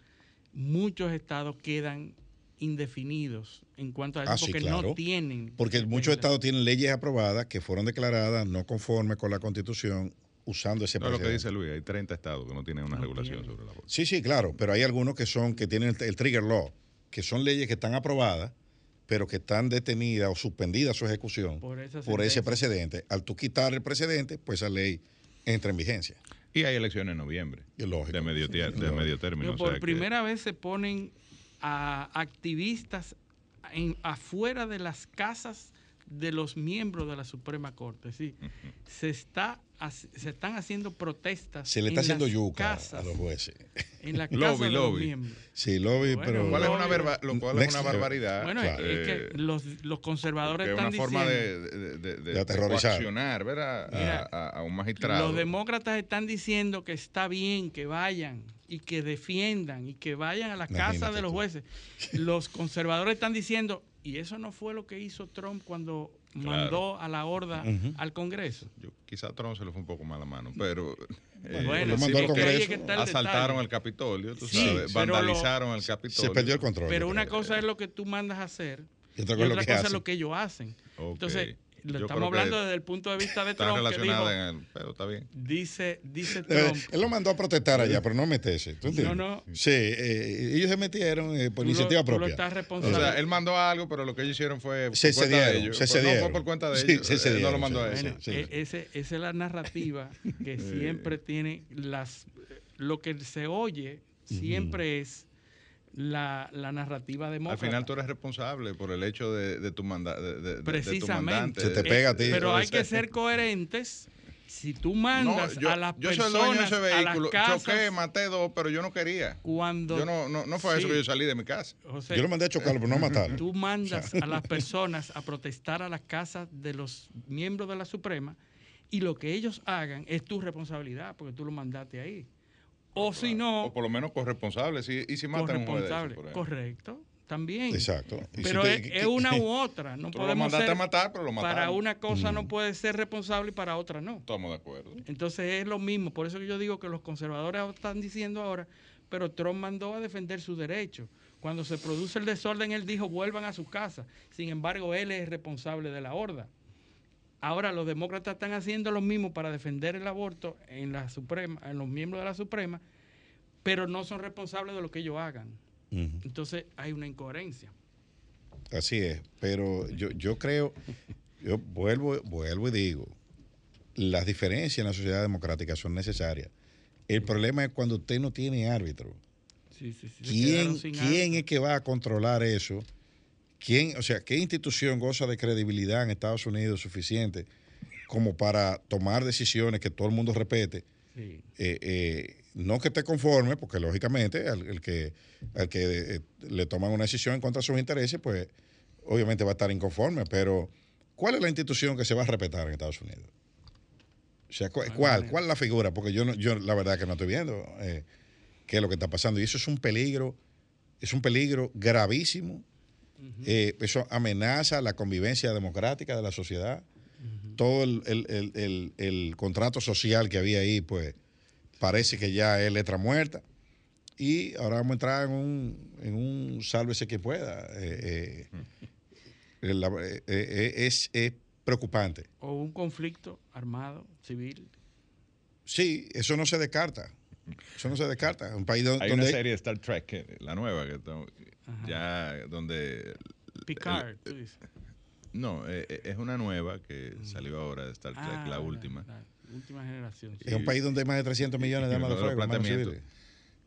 muchos estados quedan indefinidos en cuanto a eso Ah, sí, porque claro. no tienen. Porque muchos estados tienen leyes aprobadas que fueron declaradas no conformes con la constitución usando ese No, lo que dice Luis, hay 30 estados que no tienen una No regulación tienen. sobre el aborto. Sí, sí, claro, pero hay algunos que son, que tienen el, el trigger law, que son leyes que están aprobadas, pero que están detenidas o suspendidas su ejecución Por por ese precedente. Al tú quitar el precedente, pues esa ley entra en vigencia. Y hay elecciones en noviembre, Y lógico. de medio, tier- de medio término. Pero o por que- primera vez se ponen a activistas en, afuera de las casas de los miembros de la Suprema Corte. Sí, se, está, se están haciendo protestas. Se le está en haciendo las yuca casas, a los jueces. En la Lobby, casa de los lobby. miembros. Sí, lobby, Bueno, pero... Lo cual es una, Lobby. verba- lo cual es una barbaridad. Bueno, eh, es que los, los conservadores que es están una forma diciendo... de, de, de- de- De aterrorizar. ¿verdad? Mira, a, a un magistrado. Los demócratas están diciendo que está bien que vayan y que defiendan y que vayan a la Imagínate casa de los tú. jueces. Los conservadores están diciendo, y eso no fue lo que hizo Trump cuando mandó a la horda al Congreso. Yo, quizá a Trump se le fue un poco mal la mano, pero eh, Bueno, mandó al Congreso. es que asaltaron detalle. el Capitolio, tú Sí, sabes, pero lo- vandalizaron el Capitolio. Se perdió el control. Pero una cosa es lo que tú mandas a hacer Y y otra cosa es lo que cosa es hacen. lo que ellos hacen. Entonces, lo Yo estamos hablando desde el punto de vista de Está Trump, que dijo, relacionada en el... Pero está bien. dice, dice Eh, Trump, Él lo mandó a protestar allá, pero no meterse. ¿tú entiendes? No, no. Sí, eh, ellos se metieron eh, por Tú lo- iniciativa tú lo propia. estás O responsable. sea, él mandó algo, pero lo que ellos hicieron fue por Se cuenta de cedieron, ellos. se Pues No cedieron. fue por cuenta de Sí, ellos. se Él no cedieron, lo mandó sí. a él. Bueno, sí. e- ese- esa es la narrativa que siempre tiene las lo que se oye siempre es la, la narrativa Al demócrata. final tú eres responsable por el hecho de, de tu, manda, de, de- tu precisamente mandante. Se te pega a ti. pero hay que ser coherentes si tú No, mandas yo, a las yo soy el dueño de personas ese a las vehículo. casas Choqué, maté dos, pero yo no quería. cuando Yo no, no, no fue eso Sí. que yo salí de mi casa. José, Yo lo mandé a chocarlo, pero no a matarlo. tú mandas a las personas a protestar a las casas de los miembros de la Suprema y lo que ellos hagan es tu responsabilidad porque tú lo mandaste ahí. O si no... O por lo menos corresponsable, si, y si matan un juez de eso. Correcto, también. Exacto. Pero si es, te- es una u otra. No Tú lo podemos mandaste ser, a matar, pero lo Para mataron. una cosa Mm. no puede ser responsable y para otra no. Estamos de acuerdo. Entonces es lo mismo. Por eso que yo digo que los conservadores están diciendo ahora, pero Trump mandó a defender sus derechos. Cuando se produce el desorden, él dijo vuelvan a su casa. Sin embargo, él es responsable de la horda. Ahora los demócratas están haciendo lo mismo para defender el aborto en la Suprema, en los miembros de la Suprema, pero no son responsables de lo que ellos hagan. Entonces hay una incoherencia. Así es, pero yo, yo creo, yo vuelvo, vuelvo y digo, las diferencias en la sociedad democrática son necesarias. El problema es cuando usted no tiene árbitro. Sí, sí, sí. ¿Quién, quién es que va a controlar eso? ¿Quién, o sea, qué institución goza de credibilidad en Estados Unidos suficiente como para tomar decisiones que todo el mundo respete? Sí. Eh, eh, no que esté conforme, porque lógicamente al, el que, al que eh, le toman una decisión en contra de sus intereses, pues obviamente va a estar inconforme, pero ¿cuál es la institución que se va a respetar en Estados Unidos? O sea, ¿cu- ¿cuál? ¿Cuál es la figura? Porque yo, no, yo la verdad que no estoy viendo qué es lo que está pasando. Y eso es un peligro, es un peligro gravísimo. Eh, eso amenaza la convivencia democrática de la sociedad. Todo el, el- el- el- el contrato social que había ahí, pues parece que ya es letra muerta. Y ahora vamos a entrar en un, en un sálvese que pueda. Eh, eh, la- eh, eh, es, es preocupante. O un conflicto armado, civil. Sí, eso no se descarta. Eso no se descarta. Un país do- Hay donde una serie de Star Trek, la nueva, que está- ya donde... Picard, el- tú dices. no, eh, eh, es una nueva que salió ahora de Star Trek, Ah, la última. Última generación. es un país donde hay más de 300 millones de Y armas de fuego,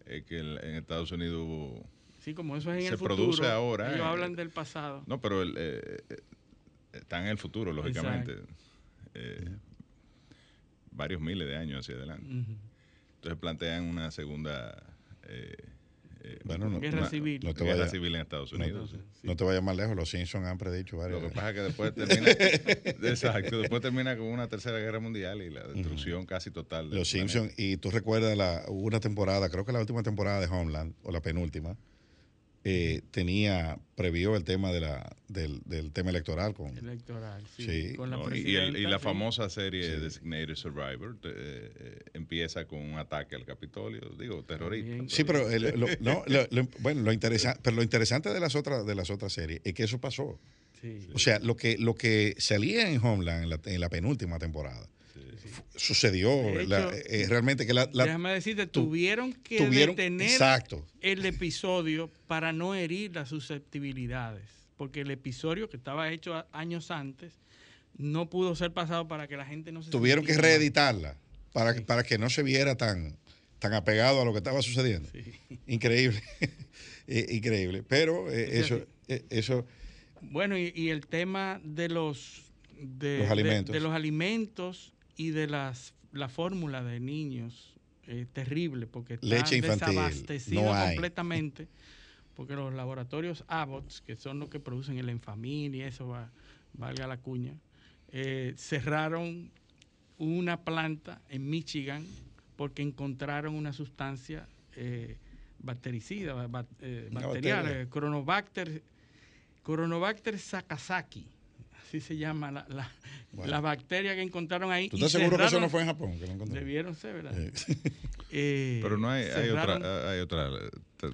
es que en en Estados Unidos hubo... Sí, como eso es en se el futuro. produce ahora. Ellos eh, hablan del pasado. No, pero el, eh, eh, está en el futuro, lógicamente. Eh, varios miles de años hacia adelante. Ujú. Entonces plantean una segunda eh, eh, Bueno, no, Guerra civil. no te guerra vayas- civil en Estados no- Unidos. No, te vayas más lejos, los Simpsons han predicho varias Lo que pasa es que después termina, exacto, después termina con una tercera guerra mundial y la destrucción casi total. del Los. Simpsons, y tú recuerdas la, una temporada, creo que la última temporada de Homeland, o la penúltima, eh, tenía, previó el tema de la, del, del tema electoral con Electoral, sí. Sí. Con la No, y, el- y la sí. famosa serie Designated Survivor eh, eh, empieza con un ataque al Capitolio, digo, terrorista. Sí, pero eh, lo- no, lo- lo- bueno, lo interesante, pero lo interesante de las otras de las otras series es que eso pasó. Sí. O sea, lo que lo que salía en Homeland en la, en la penúltima temporada sucedió la- eh, realmente que la, la- Déjame decirte, tuvieron que tuvieron- detener exacto. el episodio para no herir las susceptibilidades. Porque el episodio que estaba hecho años antes no pudo ser pasado para que la gente no se tuvieron que reeditarla para, que- para que no se viera tan, tan apegado a lo que estaba sucediendo. Increíble. Eh, Increíble. Pero eh, Sí, eso, sí. eh, eso Bueno, y, y el tema de los de Los de- alimentos. de, los alimentos y de las la fórmula de niños es terrible porque está Leche desabastecido no completamente porque los laboratorios Abbott que son los que producen el Enfamil y eso va, valga la cuña eh, cerraron una planta en Michigan porque encontraron una sustancia eh, bactericida, ba- ba- eh, bacterial, bacteria. eh, Chronobacter, Chronobacter sakazaki, así se llama la, la, Bueno. la bacteria que encontraron ahí. ¿Tú y estás seguro que eso no fue en Japón? Que lo encontraron? Debieron ser, ¿verdad? Sí. Eh, Pero no hay, hay otra, hay otra eh,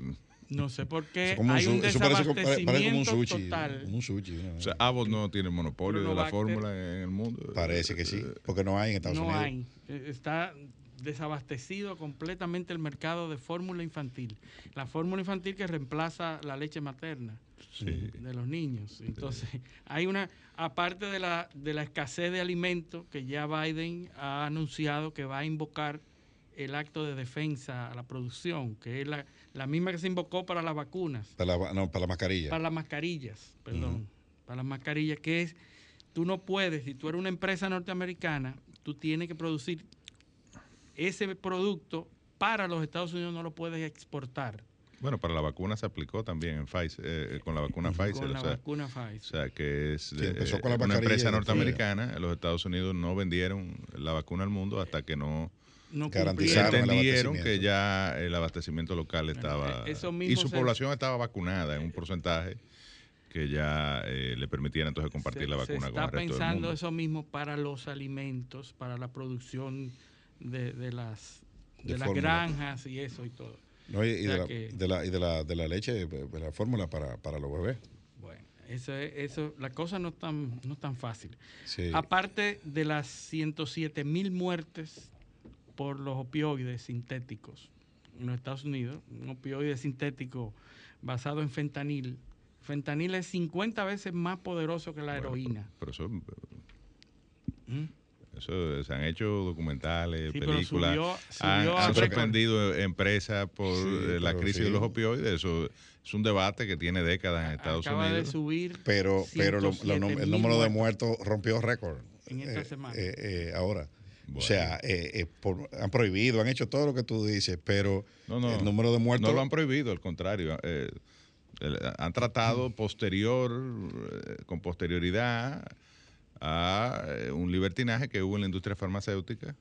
No sé por qué Eso como un hay un eso parece como- parece como un desabastecimiento sushi. total. como un sushi, ¿no? O sea, Abbott no tiene monopolio de la fórmula en el mundo. Parece que sí, porque no hay en Estados no Unidos. hay. Eh, Está desabastecido completamente el mercado de fórmula infantil. La fórmula infantil que reemplaza la leche materna de los niños. Entonces, hay una, aparte de la, de la escasez de alimentos, que ya Biden ha anunciado que va a invocar el acto de defensa a la producción, que es la, la misma que se invocó para las vacunas. Para la, no, para la mascarilla. Para las mascarillas, perdón. Para las mascarillas, que es, tú no puedes, si tú eres una empresa norteamericana, tú tienes que producir ese producto para los Estados Unidos, no lo puedes exportar. Bueno, para la vacuna se aplicó también en Pfizer, eh, con la vacuna Pfizer. Con la o sea, vacuna Pfizer. O sea, que es Sí, empezó eh, con la una empresa norteamericana. En los Estados Unidos no vendieron la vacuna al mundo hasta que no, No Garantizaron entendieron que ya el abastecimiento local estaba... eh, eso y su se- población estaba vacunada en un porcentaje que ya eh, le permitiera entonces compartir se, la se vacuna con está el resto del pensando mundo. eso mismo para los alimentos, para la producción de, de las, De de las fórmula. granjas y eso y todo. No, y, y O sea de, la, que- de, la, y de, la, de la leche, de la fórmula para, para los bebés. Bueno, eso, es- eso, la cosa no es tan, no es tan fácil. Sí. Aparte de las 107 mil muertes por los opioides sintéticos en los Estados Unidos, un opioide sintético basado en fentanil. Fentanil es 50 veces más poderoso que la Bueno, heroína. Pero eso, ¿Mm? Eso se han hecho documentales, Sí, pero películas, subió- han, subió han suspendido empresas por Sí, eh, la crisis sí. de los opioides. Eso es un debate que tiene décadas en Estados Acaba de Unidos. subir Pero, pero lo- lo- 107.000 el número de muertos. rompió récord. En esta eh, semana. eh, eh, ahora. Bueno. O sea, eh, eh, por- han prohibido, han hecho todo lo que tú dices, pero No, no, el número de muertos. No lo han prohibido, al contrario. eh, el- han tratado posterior, eh, con posterioridad a eh, un libertinaje que hubo en la industria farmacéutica.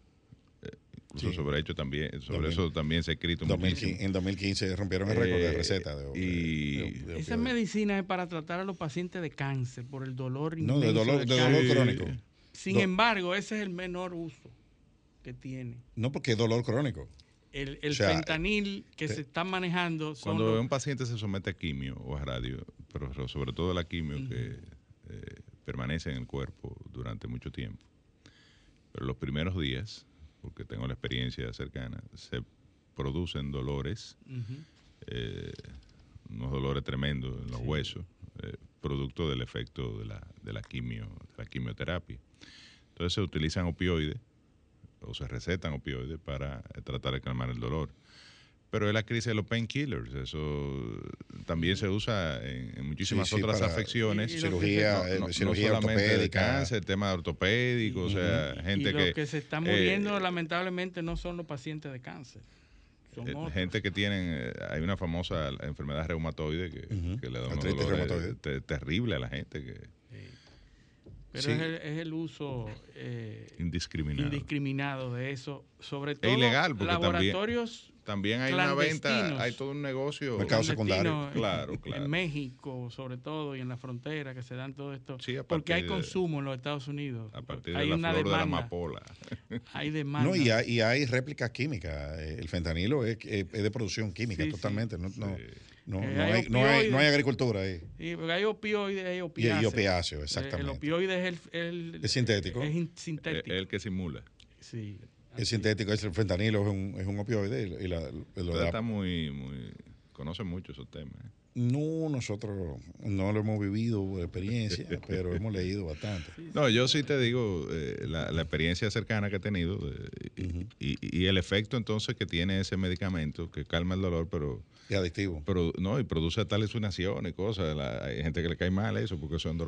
eh, incluso Sí. sobre hecho también, sobre 2000. eso también se ha escrito 2015 muchísimo. en 2015 rompieron el récord de Eh, receta. De, y- de- de- de Esa medicina es para tratar a los pacientes de cáncer por el dolor No, de dolor, de cáncer. dolor crónico. Sin Do- embargo, ese es el menor uso que tiene. No, porque es dolor crónico. El, el O sea, fentanil que se está manejando son Cuando los- un paciente se somete a quimio o a radio, pero so- sobre todo la quimio que eh, permanece en el cuerpo durante mucho tiempo, pero los primeros días, porque tengo la experiencia cercana, se producen dolores, eh, unos dolores tremendos en los huesos, eh, producto del efecto de la, de la quimio, de la quimioterapia. Entonces se utilizan opioides o se recetan opioides para tratar de calmar el dolor. Pero es la crisis de los painkillers, eso también se usa en, en muchísimas Sí, sí, otras afecciones. Y- y cirugía, No, eh, no- no cirugía solamente ortopédica. cáncer, tema ortopédico, o sea, gente y los que, que se están eh, muriendo lamentablemente no son los pacientes de cáncer. Son eh, gente que tienen, eh, hay una famosa enfermedad reumatoide que, le da reumatoide. te- terrible a la gente que Pero Sí. es, el, es el uso eh, indiscriminado. indiscriminado de eso, sobre todo ilegal, porque también- laboratorios También hay una venta, hay todo un negocio. Mercado secundario. en- Claro, en, claro. México, sobre todo, y en la frontera, que se dan todo esto. Sí, porque hay de- consumo en los Estados Unidos. A partir hay de la una flor de la demanda. amapola. Hay demanda. No, y hay, y hay réplicas químicas. Eh, El fentanilo es, es de producción química Sí, sí. totalmente. No, no, no, Eh, no hay hay, no, hay, no hay agricultura ahí. Sí, porque hay opioides, hay Y, opiáceos. y opiáceo, Eh, exactamente. El opioide es el, el- Es sintético. Es in- Es sintético. el que simula. sí. Es sintético, es el fentanilo es un, es un opioide y, y la- está muy, muy, conoce mucho esos temas. ¿eh? No, nosotros no lo hemos vivido por experiencia, pero hemos leído bastante. No, yo sí te digo eh, la, la experiencia cercana que he tenido eh, y, y el efecto entonces que tiene ese medicamento que calma el dolor, pero Y adictivo. pero no y produce tal alucinación y cosas. La- hay gente que le cae mal eso porque son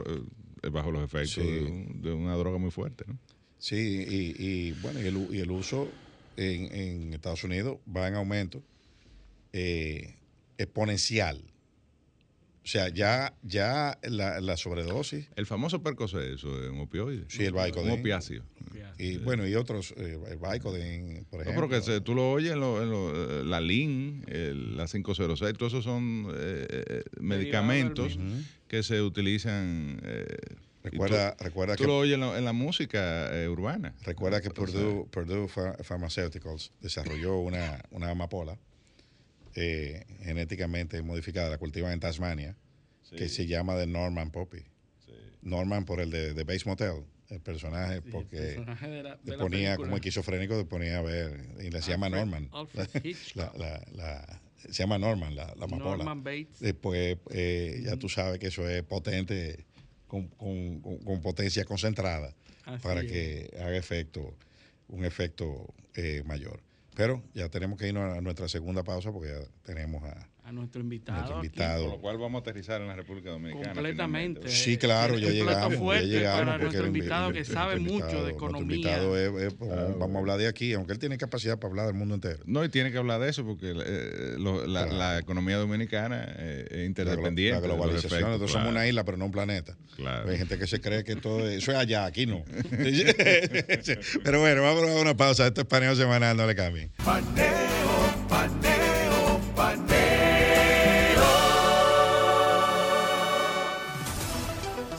bajo los efectos Sí. de, un- de una droga muy fuerte, ¿no? Sí, y, y, bueno, y el, u- y el uso en, en Estados Unidos va en aumento eh, exponencial. O sea, ya, ya la, la sobredosis. El famoso Percocet, eso es un opioide. Sí, el Vicodin. Un opiáceo. Y bueno, y otros, eh, el Vicodin, por No, ejemplo. pero que se- tú lo oyes en, lo- en lo- eh, la LIN, el- la 506, todos esos son eh, eh, medicamentos que se utilizan. Recuerda- tú, recuerda tú que- lo oyes en la, en la música eh, urbana. Recuerda que O sea, Purdue, Purdue Pha- Pharmaceuticals desarrolló una, una amapola eh, genéticamente modificada, la cultivan en Tasmania, que se llama de Norman Poppy. Norman por el de, de Bates Motel, el personaje, Sí, el porque personaje de la- de le la ponía película. como esquizofrénico, le ponía a ver, y le se llama Norman. Alfred La- la- la- se llama Norman, la, la amapola. Norman Bates. Después, eh, ya tú sabes que eso es potente, con, con- con- potencia concentrada, Así para es. que haga efecto, un efecto eh, mayor. Pero ya tenemos que irnos a nuestra segunda pausa porque ya tenemos a, a nuestro invitado. Con lo cual vamos a aterrizar en la República Dominicana. Completamente. Sí, claro, ya llegamos. ya llegamos para nuestro invitado que sabe mucho de economía. vamos a hablar de aquí, aunque él tiene capacidad para hablar del mundo entero. No, y tiene que hablar de eso porque eh, la, economía dominicana eh, es interdependiente. La, globalización, nosotros somos una isla, pero no un planeta. Hay gente que se cree que todo eso es allá, aquí no. pero bueno, vamos a una pausa. Esto es paneo semanal, no le cambien. Paneo,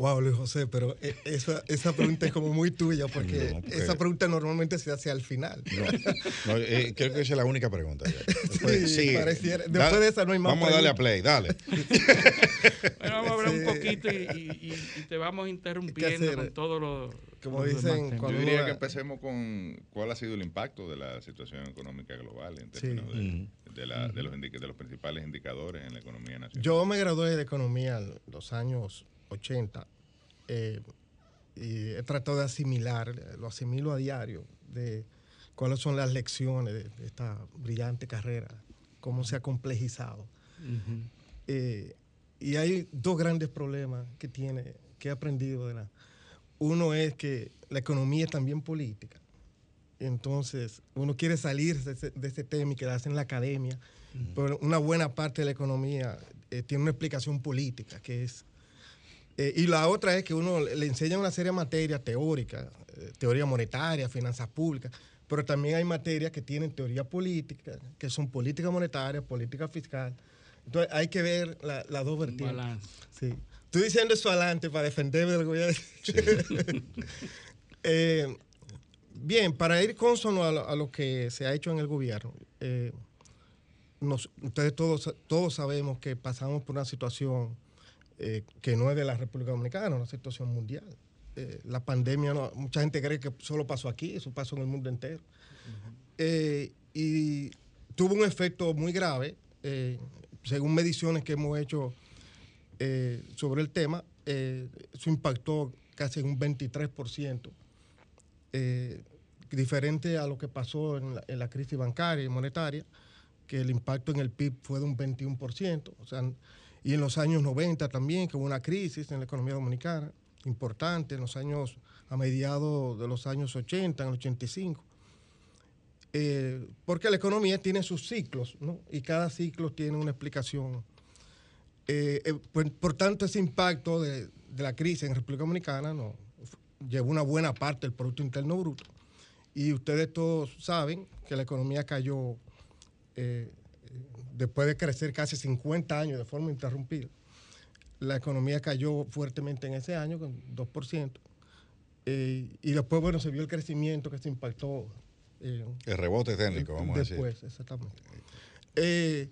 Wow, Luis José, pero eh, esa, esa pregunta es como muy tuya, porque, esa pregunta normalmente se hace al final. No, eh, creo que esa es la única pregunta. Después, sí, pareciera. Después de esa no hay más Vamos a darle a play, dale. bueno, vamos a hablar un poquito y, te vamos interrumpiendo con todo lo. Como dicen, Yo diría que empecemos con cuál ha sido el impacto de la situación económica global en términos de, la, de, los de los principales indicadores en la economía nacional. Yo me gradué de economía los años 80 eh, y he tratado de asimilar, lo asimilo a diario, de cuáles son las lecciones de, esta brillante carrera, cómo se ha complejizado. Eh, y hay dos grandes problemas que tiene, que he aprendido de la. Uno es que la economía es también política. Entonces, uno quiere salir de ese, tema y quedarse en la academia, pero una buena parte de la economía eh, tiene una explicación política, que es eh, y la otra es que uno le enseña una serie de materias teóricas, eh, teoría monetaria, finanzas públicas, pero también hay materias que tienen teoría política, que son política monetaria, política fiscal. Entonces hay que ver las dos vertientes. Balance. Sí. Estoy diciendo eso adelante para defenderme de lo que voy a decir. Eh, bien, para ir consono a lo, que se ha hecho en el gobierno, ustedes todos, todos sabemos que pasamos por una situación eh, que no es de la República Dominicana, una situación mundial. Eh, la pandemia, no, mucha gente cree que solo pasó aquí, eso pasó en el mundo entero. Eh, y tuvo un efecto muy grave, según mediciones que hemos hecho sobre el tema, eso impactó casi en un 23%, diferente a lo que pasó en la, en la, crisis bancaria y monetaria, que el impacto en el PIB fue de un 21%. O sea, y en los años 90 también, que hubo una crisis en la economía dominicana importante, en los años, a mediados de los años 80, en el 85. Eh, porque la economía tiene sus ciclos, ¿no? Y cada ciclo tiene una explicación. Eh, eh, por, tanto, ese impacto de, la crisis en República Dominicana no, llevó una buena parte del Producto Interno Bruto. Y ustedes todos saben que la economía cayó después de crecer casi 50 años de forma interrumpida, la economía cayó fuertemente en ese año, con 2%. Eh, y después, bueno, se vio el crecimiento que se impactó. Eh, el rebote técnico, vamos a decir. Después, exactamente. Eh,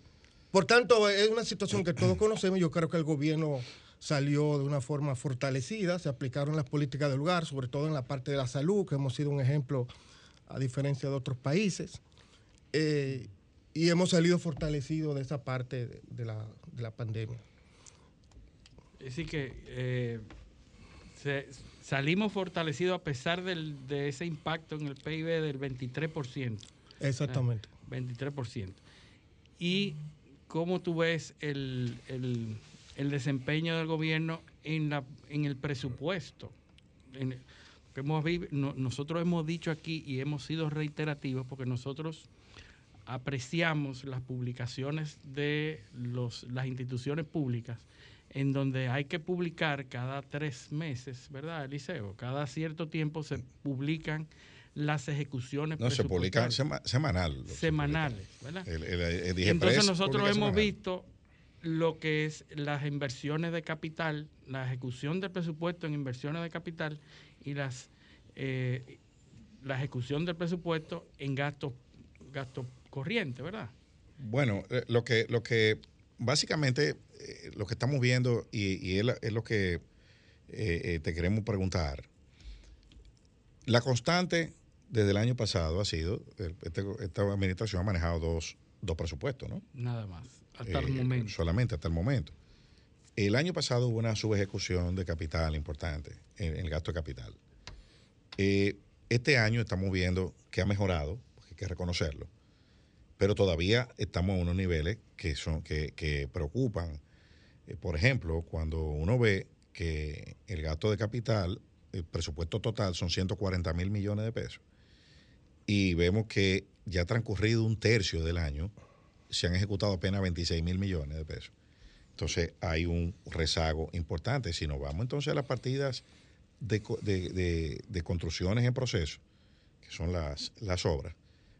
por tanto, es una situación que todos conocemos. Yo creo que el gobierno salió de una forma fortalecida, se aplicaron las políticas del lugar, sobre todo en la parte de la salud, que hemos sido un ejemplo a diferencia de otros países y hemos salido fortalecidos de esa parte de, la, pandemia. Es decir, que eh, salimos fortalecidos a pesar de ese impacto en el PIB del 23%. Exactamente. 23%. ¿Y cómo tú ves el, desempeño del gobierno en, la, en el presupuesto? hemos, nosotros hemos dicho aquí y hemos sido reiterativos porque nosotros apreciamos las publicaciones de los, las instituciones públicas en donde hay que publicar cada tres meses, ¿verdad, Eliseo? Cada cierto tiempo se publican las ejecuciones. No, se publican semanal. Semanales, ¿verdad? Entonces nosotros hemos visto lo que es las inversiones de capital, la ejecución del presupuesto en inversiones de capital y las eh, la ejecución del presupuesto en gastos gastos corriente, ¿verdad? Bueno, eh, lo que, lo que básicamente eh, lo que estamos viendo y, es, lo que eh, te queremos preguntar. La constante desde el año pasado ha sido, este, esta administración ha manejado dos, dos presupuestos, ¿no? Nada más, hasta el momento. Solamente hasta el momento. El año pasado hubo una subejecución de capital importante en, el gasto de capital. Este año estamos viendo que ha mejorado, hay que reconocerlo, pero todavía estamos a unos niveles que, son, que, que preocupan. Eh, por ejemplo, cuando uno ve que el gasto de capital, el presupuesto total son 140 mil millones de pesos, y vemos que ya transcurrido un tercio del año, se han ejecutado apenas 26 mil millones de pesos. Entonces hay un rezago importante. Si nos vamos entonces a las partidas de, de, de, construcciones en proceso, que son las, las obras,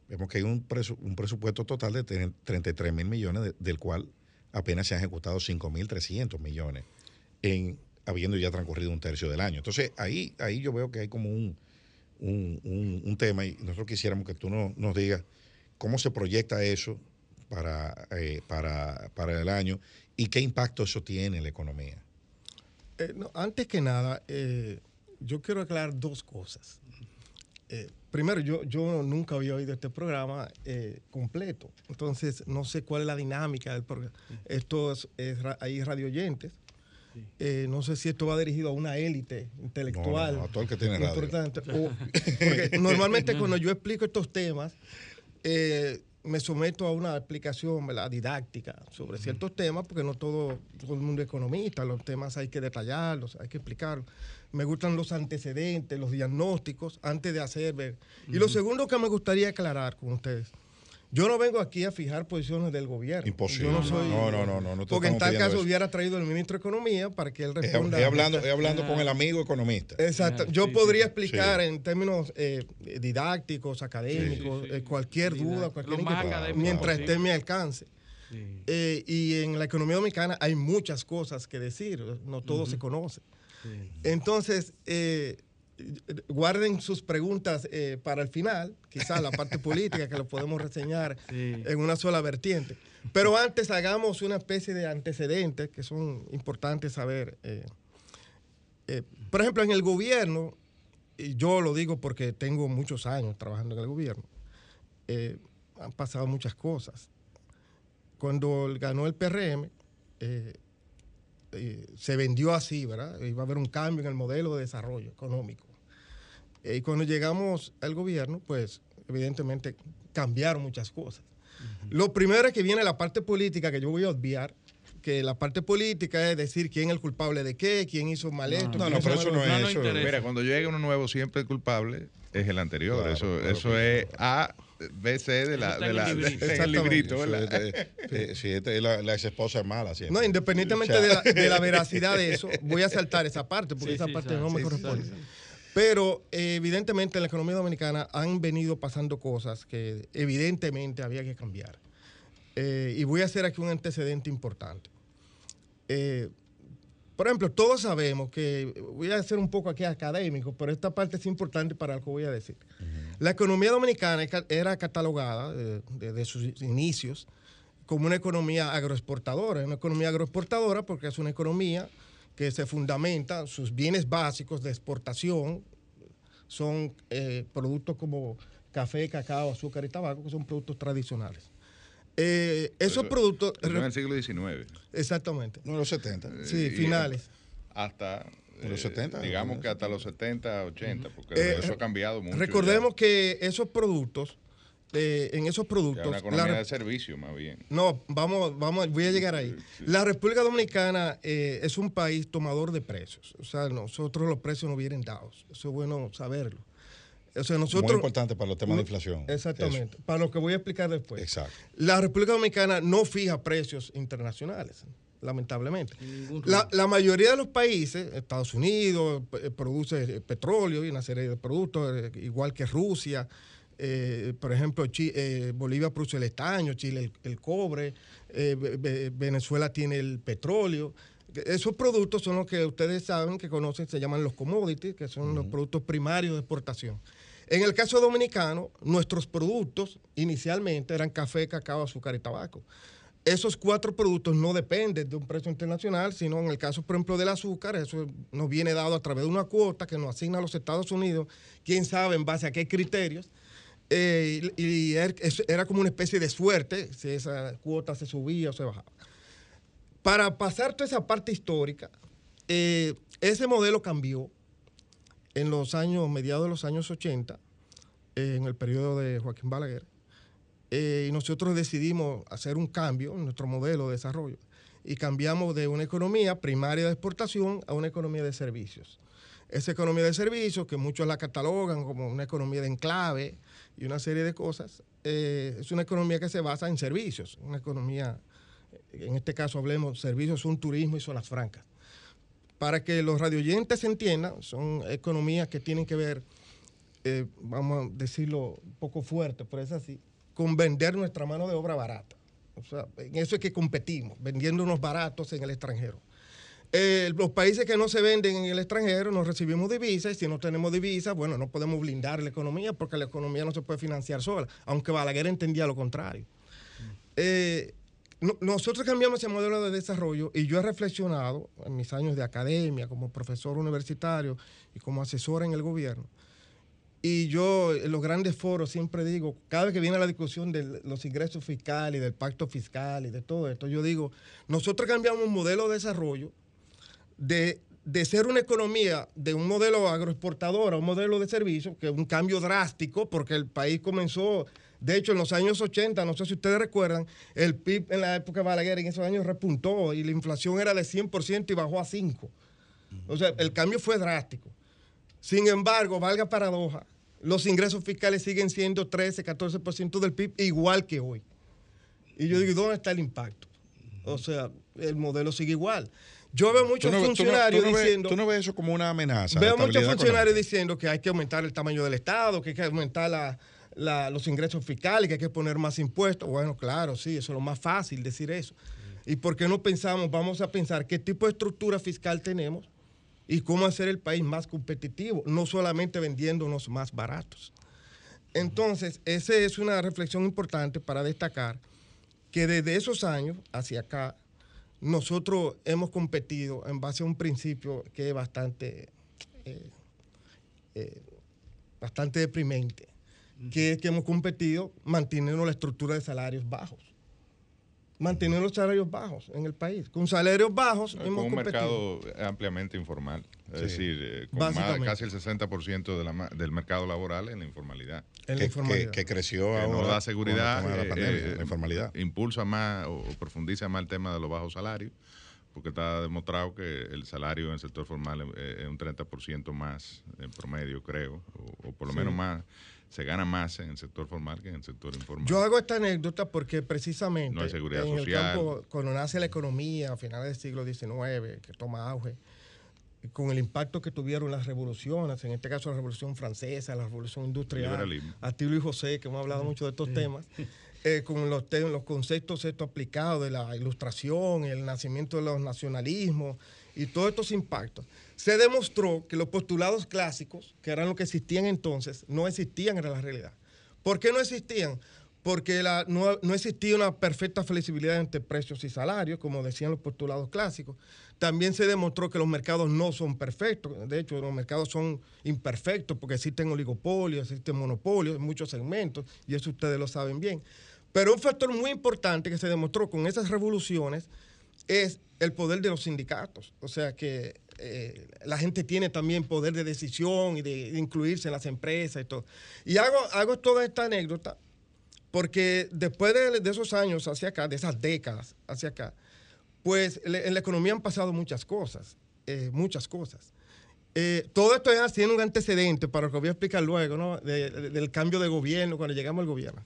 vemos que hay un, un presupuesto total de 33 mil millones, del cual apenas se han ejecutado 5 mil 300 millones, en, habiendo ya transcurrido un tercio del año. Entonces ahí, ahí yo veo que hay como un, un, un, tema y nosotros quisiéramos que tú no, nos digas cómo se proyecta eso para, eh, para, para el año y qué impacto eso tiene en la economía. Eh, antes que nada, eh, yo quiero aclarar dos cosas. Primero, yo, yo nunca había oído este programa eh, completo, entonces no sé cuál es la dinámica del programa. Esto es, hay radio oyentes. Eh, no sé si esto va dirigido a una élite intelectual. No, a todo el que tiene radio. porque normalmente cuando yo explico estos temas, me someto a una explicación didáctica sobre ciertos temas, porque no todo, todo el mundo es economista, los temas hay que detallarlos, hay que explicarlos me gustan los antecedentes, los diagnósticos antes de hacer ver. Y lo segundo que me gustaría aclarar con ustedes. Yo no vengo aquí a fijar posiciones del gobierno. Imposible. no, soy, no, no, no, no, porque en tal caso hubiera traído el ministro de Economía para que él responda. Estoy hablando, hablando con el amigo economista. Exacto. Yo podría explicar en términos eh, didácticos, académicos, eh, cualquier duda, cualquier inquietud, mientras esté en mi alcance. Eh, y en la economía dominicana hay muchas cosas que decir, no todo se conoce. Entonces, eh, guarden sus preguntas eh, para el final, quizás la parte política que lo podemos reseñar en una sola vertiente. Pero antes hagamos una especie de antecedentes que son importantes saber. Eh, por ejemplo, en el gobierno, y yo lo digo porque tengo muchos años trabajando en el gobierno, han pasado muchas cosas. Cuando ganó el PRM, eh, se vendió así, ¿verdad? Iba a haber un cambio en el modelo de desarrollo económico. Eh, y cuando llegamos al gobierno, pues evidentemente cambiaron muchas cosas. Lo primero es que viene la parte política que yo voy a obviar, que la parte política es decir quién es el culpable de qué, quién hizo mal esto. No, no, pero eso no es eso. Mira, cuando llega uno nuevo, siempre el culpable es el anterior. eso eso es A BC de la, de la, el librito, si este, la, ex esposa es mala. No, independientemente de, la, de, la, veracidad de eso, voy a saltar esa parte, porque esa parte no me corresponde. Pero evidentemente en la economía dominicana han venido pasando cosas que evidentemente había que cambiar. Eh, y voy a hacer aquí un antecedente importante. Eh, por ejemplo, todos sabemos que, voy a ser un poco aquí académico, pero esta parte es importante para lo que voy a decir. La economía dominicana era catalogada eh, desde sus inicios como una economía agroexportadora. Una economía agroexportadora porque es una economía que se fundamenta, sus bienes básicos de exportación son eh, productos como café, cacao, azúcar y tabaco, que son productos tradicionales. Eh, esos productos... en el siglo XIX. Exactamente. No, en los 70. Sí, finales. Hasta los 70. Eh, digamos que hasta los 70, 80, porque eh, eso ha cambiado mucho. Recordemos que esos productos, eh, en esos productos. una economía de servicio, más bien. No, vamos, vamos, voy a llegar ahí. La República Dominicana es un país tomador de precios. O sea, nosotros los precios no vienen dados. Eso es bueno saberlo. O sea, nosotros, Muy importante para los temas de inflación. Exactamente, para lo que voy a explicar después. Exacto. La República Dominicana no fija precios internacionales lamentablemente. La, mayoría de los países, Estados Unidos, eh, produce eh, petróleo y una serie de productos, eh, igual que Rusia. Por ejemplo, Bolivia produce el estaño, Chile el, cobre, Venezuela tiene el petróleo. Esos productos son los que ustedes saben, que conocen, se llaman los commodities, que son los productos primarios de exportación. En el caso dominicano, nuestros productos inicialmente eran café, cacao, azúcar y tabaco esos cuatro productos no dependen de un precio internacional, sino en el caso, por ejemplo, del azúcar, eso nos viene dado a través de una cuota que nos asigna a los Estados Unidos, quién sabe en base a qué criterios. Eh, y, era como una especie de suerte si esa cuota se subía o se bajaba. Para pasar toda esa parte histórica, eh, ese modelo cambió en los años, mediados de los años 80, en el periodo de Joaquín Balaguer, eh, y nosotros decidimos hacer un cambio en nuestro modelo de desarrollo y cambiamos de una economía primaria de exportación a una economía de servicios. Esa economía de servicios, que muchos la catalogan como una economía de enclave y una serie de cosas, eh, es una economía que se basa en servicios, una economía, en este caso hablemos, servicios son turismo y zonas francas. Para que los radioyentes entiendan, son economías que tienen que ver, eh, vamos a decirlo un poco fuerte, pero es así, con vender nuestra mano de obra barata. O sea, en eso es que competimos, vendiendo unos baratos en el extranjero. Eh, los países que no se venden en el extranjero no recibimos divisas y si no tenemos divisas, bueno, no podemos blindar la economía porque la economía no se puede financiar sola, aunque Balaguer entendía lo contrario. Eh, nosotros cambiamos ese modelo de desarrollo y yo he reflexionado en mis años de academia, como profesor universitario y como asesor en el gobierno. Y yo en los grandes foros siempre digo, cada vez que viene la discusión de los ingresos fiscales y del pacto fiscal y de todo esto, yo digo, nosotros cambiamos un modelo de desarrollo de, ser una economía de un modelo agroexportador a un modelo de servicio, que es un cambio drástico, porque el país comenzó, de hecho, en los años 80, no sé si ustedes recuerdan, el PIB en la época de Balaguer en esos años repuntó y la inflación era de 100% y bajó a 5%. O sea, el cambio fue drástico. Sin embargo, valga paradoja, los ingresos fiscales siguen siendo 13, 14% del PIB, igual que hoy. Y yo digo, ¿dónde está el impacto? O sea, el modelo sigue igual. Yo veo muchos funcionarios diciendo. tú no ves eso como una amenaza. Veo muchos funcionarios diciendo que hay que aumentar el tamaño del Estado, que hay que aumentar los ingresos fiscales, que hay que poner más impuestos. Bueno, claro, sí, eso es lo más fácil decir eso. ¿Y por qué no pensamos, vamos a pensar qué tipo de estructura fiscal tenemos y cómo hacer el país más competitivo, no solamente vendiéndonos más baratos? Entonces, esa es una reflexión importante para destacar que desde esos años hacia acá, nosotros hemos competido en base a un principio que es bastante, eh, eh, bastante deprimente, que es que hemos competido manteniendo la estructura de salarios bajos. Manteniendo los salarios bajos en el país. Con salarios bajos hemos un mercado ampliamente informal. Es decir, eh, con casi el 60% del mercado laboral en la informalidad. que, creció que no da seguridad, la, eh, eh, informalidad. Impulsa más o, profundiza más el tema de los bajos salarios, porque está demostrado que el salario en el sector formal es, un 30% más en promedio, creo, o, por lo menos más se gana más en el sector formal que en el sector informal. Yo hago esta anécdota porque precisamente no hay seguridad social. cuando nace la economía a finales del siglo XIX, que toma auge, con el impacto que tuvieron las revoluciones, en este caso la revolución francesa, la revolución industrial, a ti Luis José, que hemos hablado mucho de estos temas, eh, con los, los conceptos estos aplicados de la ilustración, el nacimiento de los nacionalismos y todos estos impactos, se demostró que los postulados clásicos, que eran los que existían entonces, no existían en la realidad. ¿Por qué no existían? Porque no, no existía una perfecta flexibilidad entre precios y salarios, como decían los postulados clásicos también se demostró que los mercados no son perfectos. De hecho, los mercados son imperfectos porque existen oligopolios, existen monopolios muchos segmentos, y eso ustedes lo saben bien. Pero un factor muy importante que se demostró con esas revoluciones es el poder de los sindicatos. O sea que eh, la gente tiene también poder de decisión y de, incluirse en las empresas y todo. Y hago, hago toda esta anécdota porque después de, esos años hacia acá, de esas décadas hacia acá, pues en la economía han pasado muchas cosas, eh, muchas cosas. Eh, todo esto ya tiene un antecedente para lo que voy a explicar luego, ¿no? del cambio de gobierno, cuando llegamos al gobierno.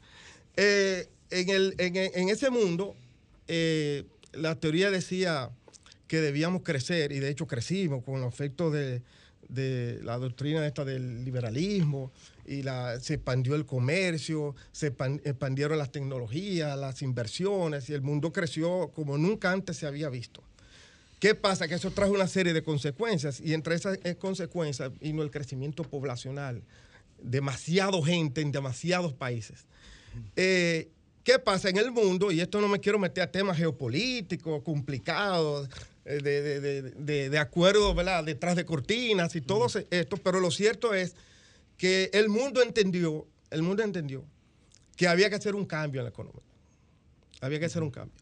Eh, en, ese mundo, la teoría decía que debíamos crecer, y de hecho crecimos con los efectos de, de la doctrina esta del liberalismo, y se expandió el comercio, se expandieron las tecnologías, las inversiones y el mundo creció como nunca antes se había visto. ¿Qué pasa? Que eso trajo una serie de consecuencias y entre esas eh, consecuencias vino el crecimiento poblacional, demasiado gente en demasiados países. Eh, ¿Qué pasa en el mundo? Y esto no me quiero meter a temas geopolíticos, complicados, de, de, de, de acuerdos detrás de cortinas y todo esto, pero lo cierto es que el mundo entendió, el mundo entendió que había que hacer un cambio en la economía. Había que hacer un cambio.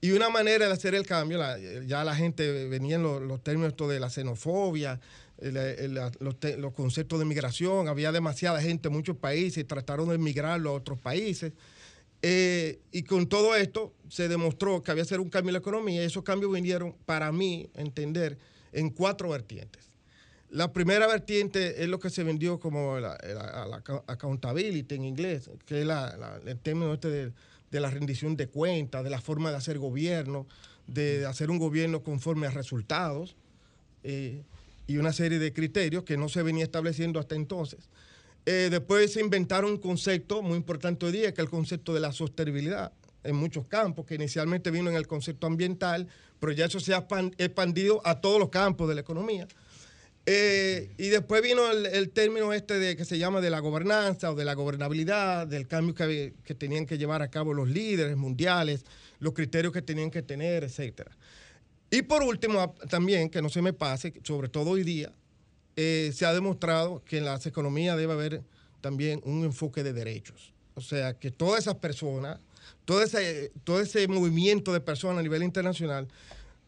Y una manera de hacer el cambio, ya la gente venía en los, términos de la xenofobia, los, conceptos de migración, había demasiada gente en muchos países y trataron de emigrarlo a otros países. Eh, y con todo esto se demostró que había que hacer un cambio en la economía y esos cambios vinieron, para mí, entender, en cuatro vertientes. La primera vertiente es lo que se vendió como la, accountability en inglés, que es el término este de de la rendición de cuentas, de la forma de hacer gobierno, de hacer un gobierno conforme a resultados eh, y una serie de criterios que no se venía estableciendo hasta entonces. Eh, después se inventaron un concepto muy importante hoy día, que es el concepto de la sostenibilidad en muchos campos, que inicialmente vino en el concepto ambiental, pero ya eso se ha expandido a todos los campos de la economía. Eh, y después vino el, término este de que se llama de la gobernanza o de la gobernabilidad, del cambio que, que, tenían que llevar a cabo los líderes mundiales, los criterios que tenían que tener, etc. Y por último, también, que no se me pase, sobre todo hoy día, eh, se ha demostrado que en las economías debe haber también un enfoque de derechos. O sea, que todas esas personas, todo ese, todo ese movimiento de personas a nivel internacional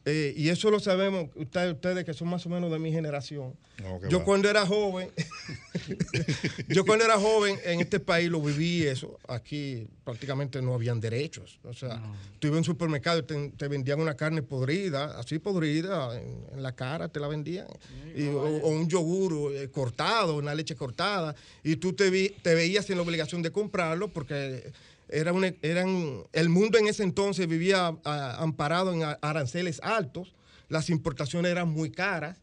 eh, y eso lo sabemos ustedes, que son más o menos de mi generación. yo cuando era joven, yo cuando era joven en este país lo viví eso. Aquí prácticamente no habían derechos. O sea, tú ibas a un supermercado y te, vendían una carne podrida, así podrida, en, la cara te la vendían. o, un yogur eh, cortado, una leche cortada. Y tú te, te veías en la obligación de comprarlo porque era eran, el mundo en ese entonces vivía amparado en aranceles altos, las importaciones eran muy caras,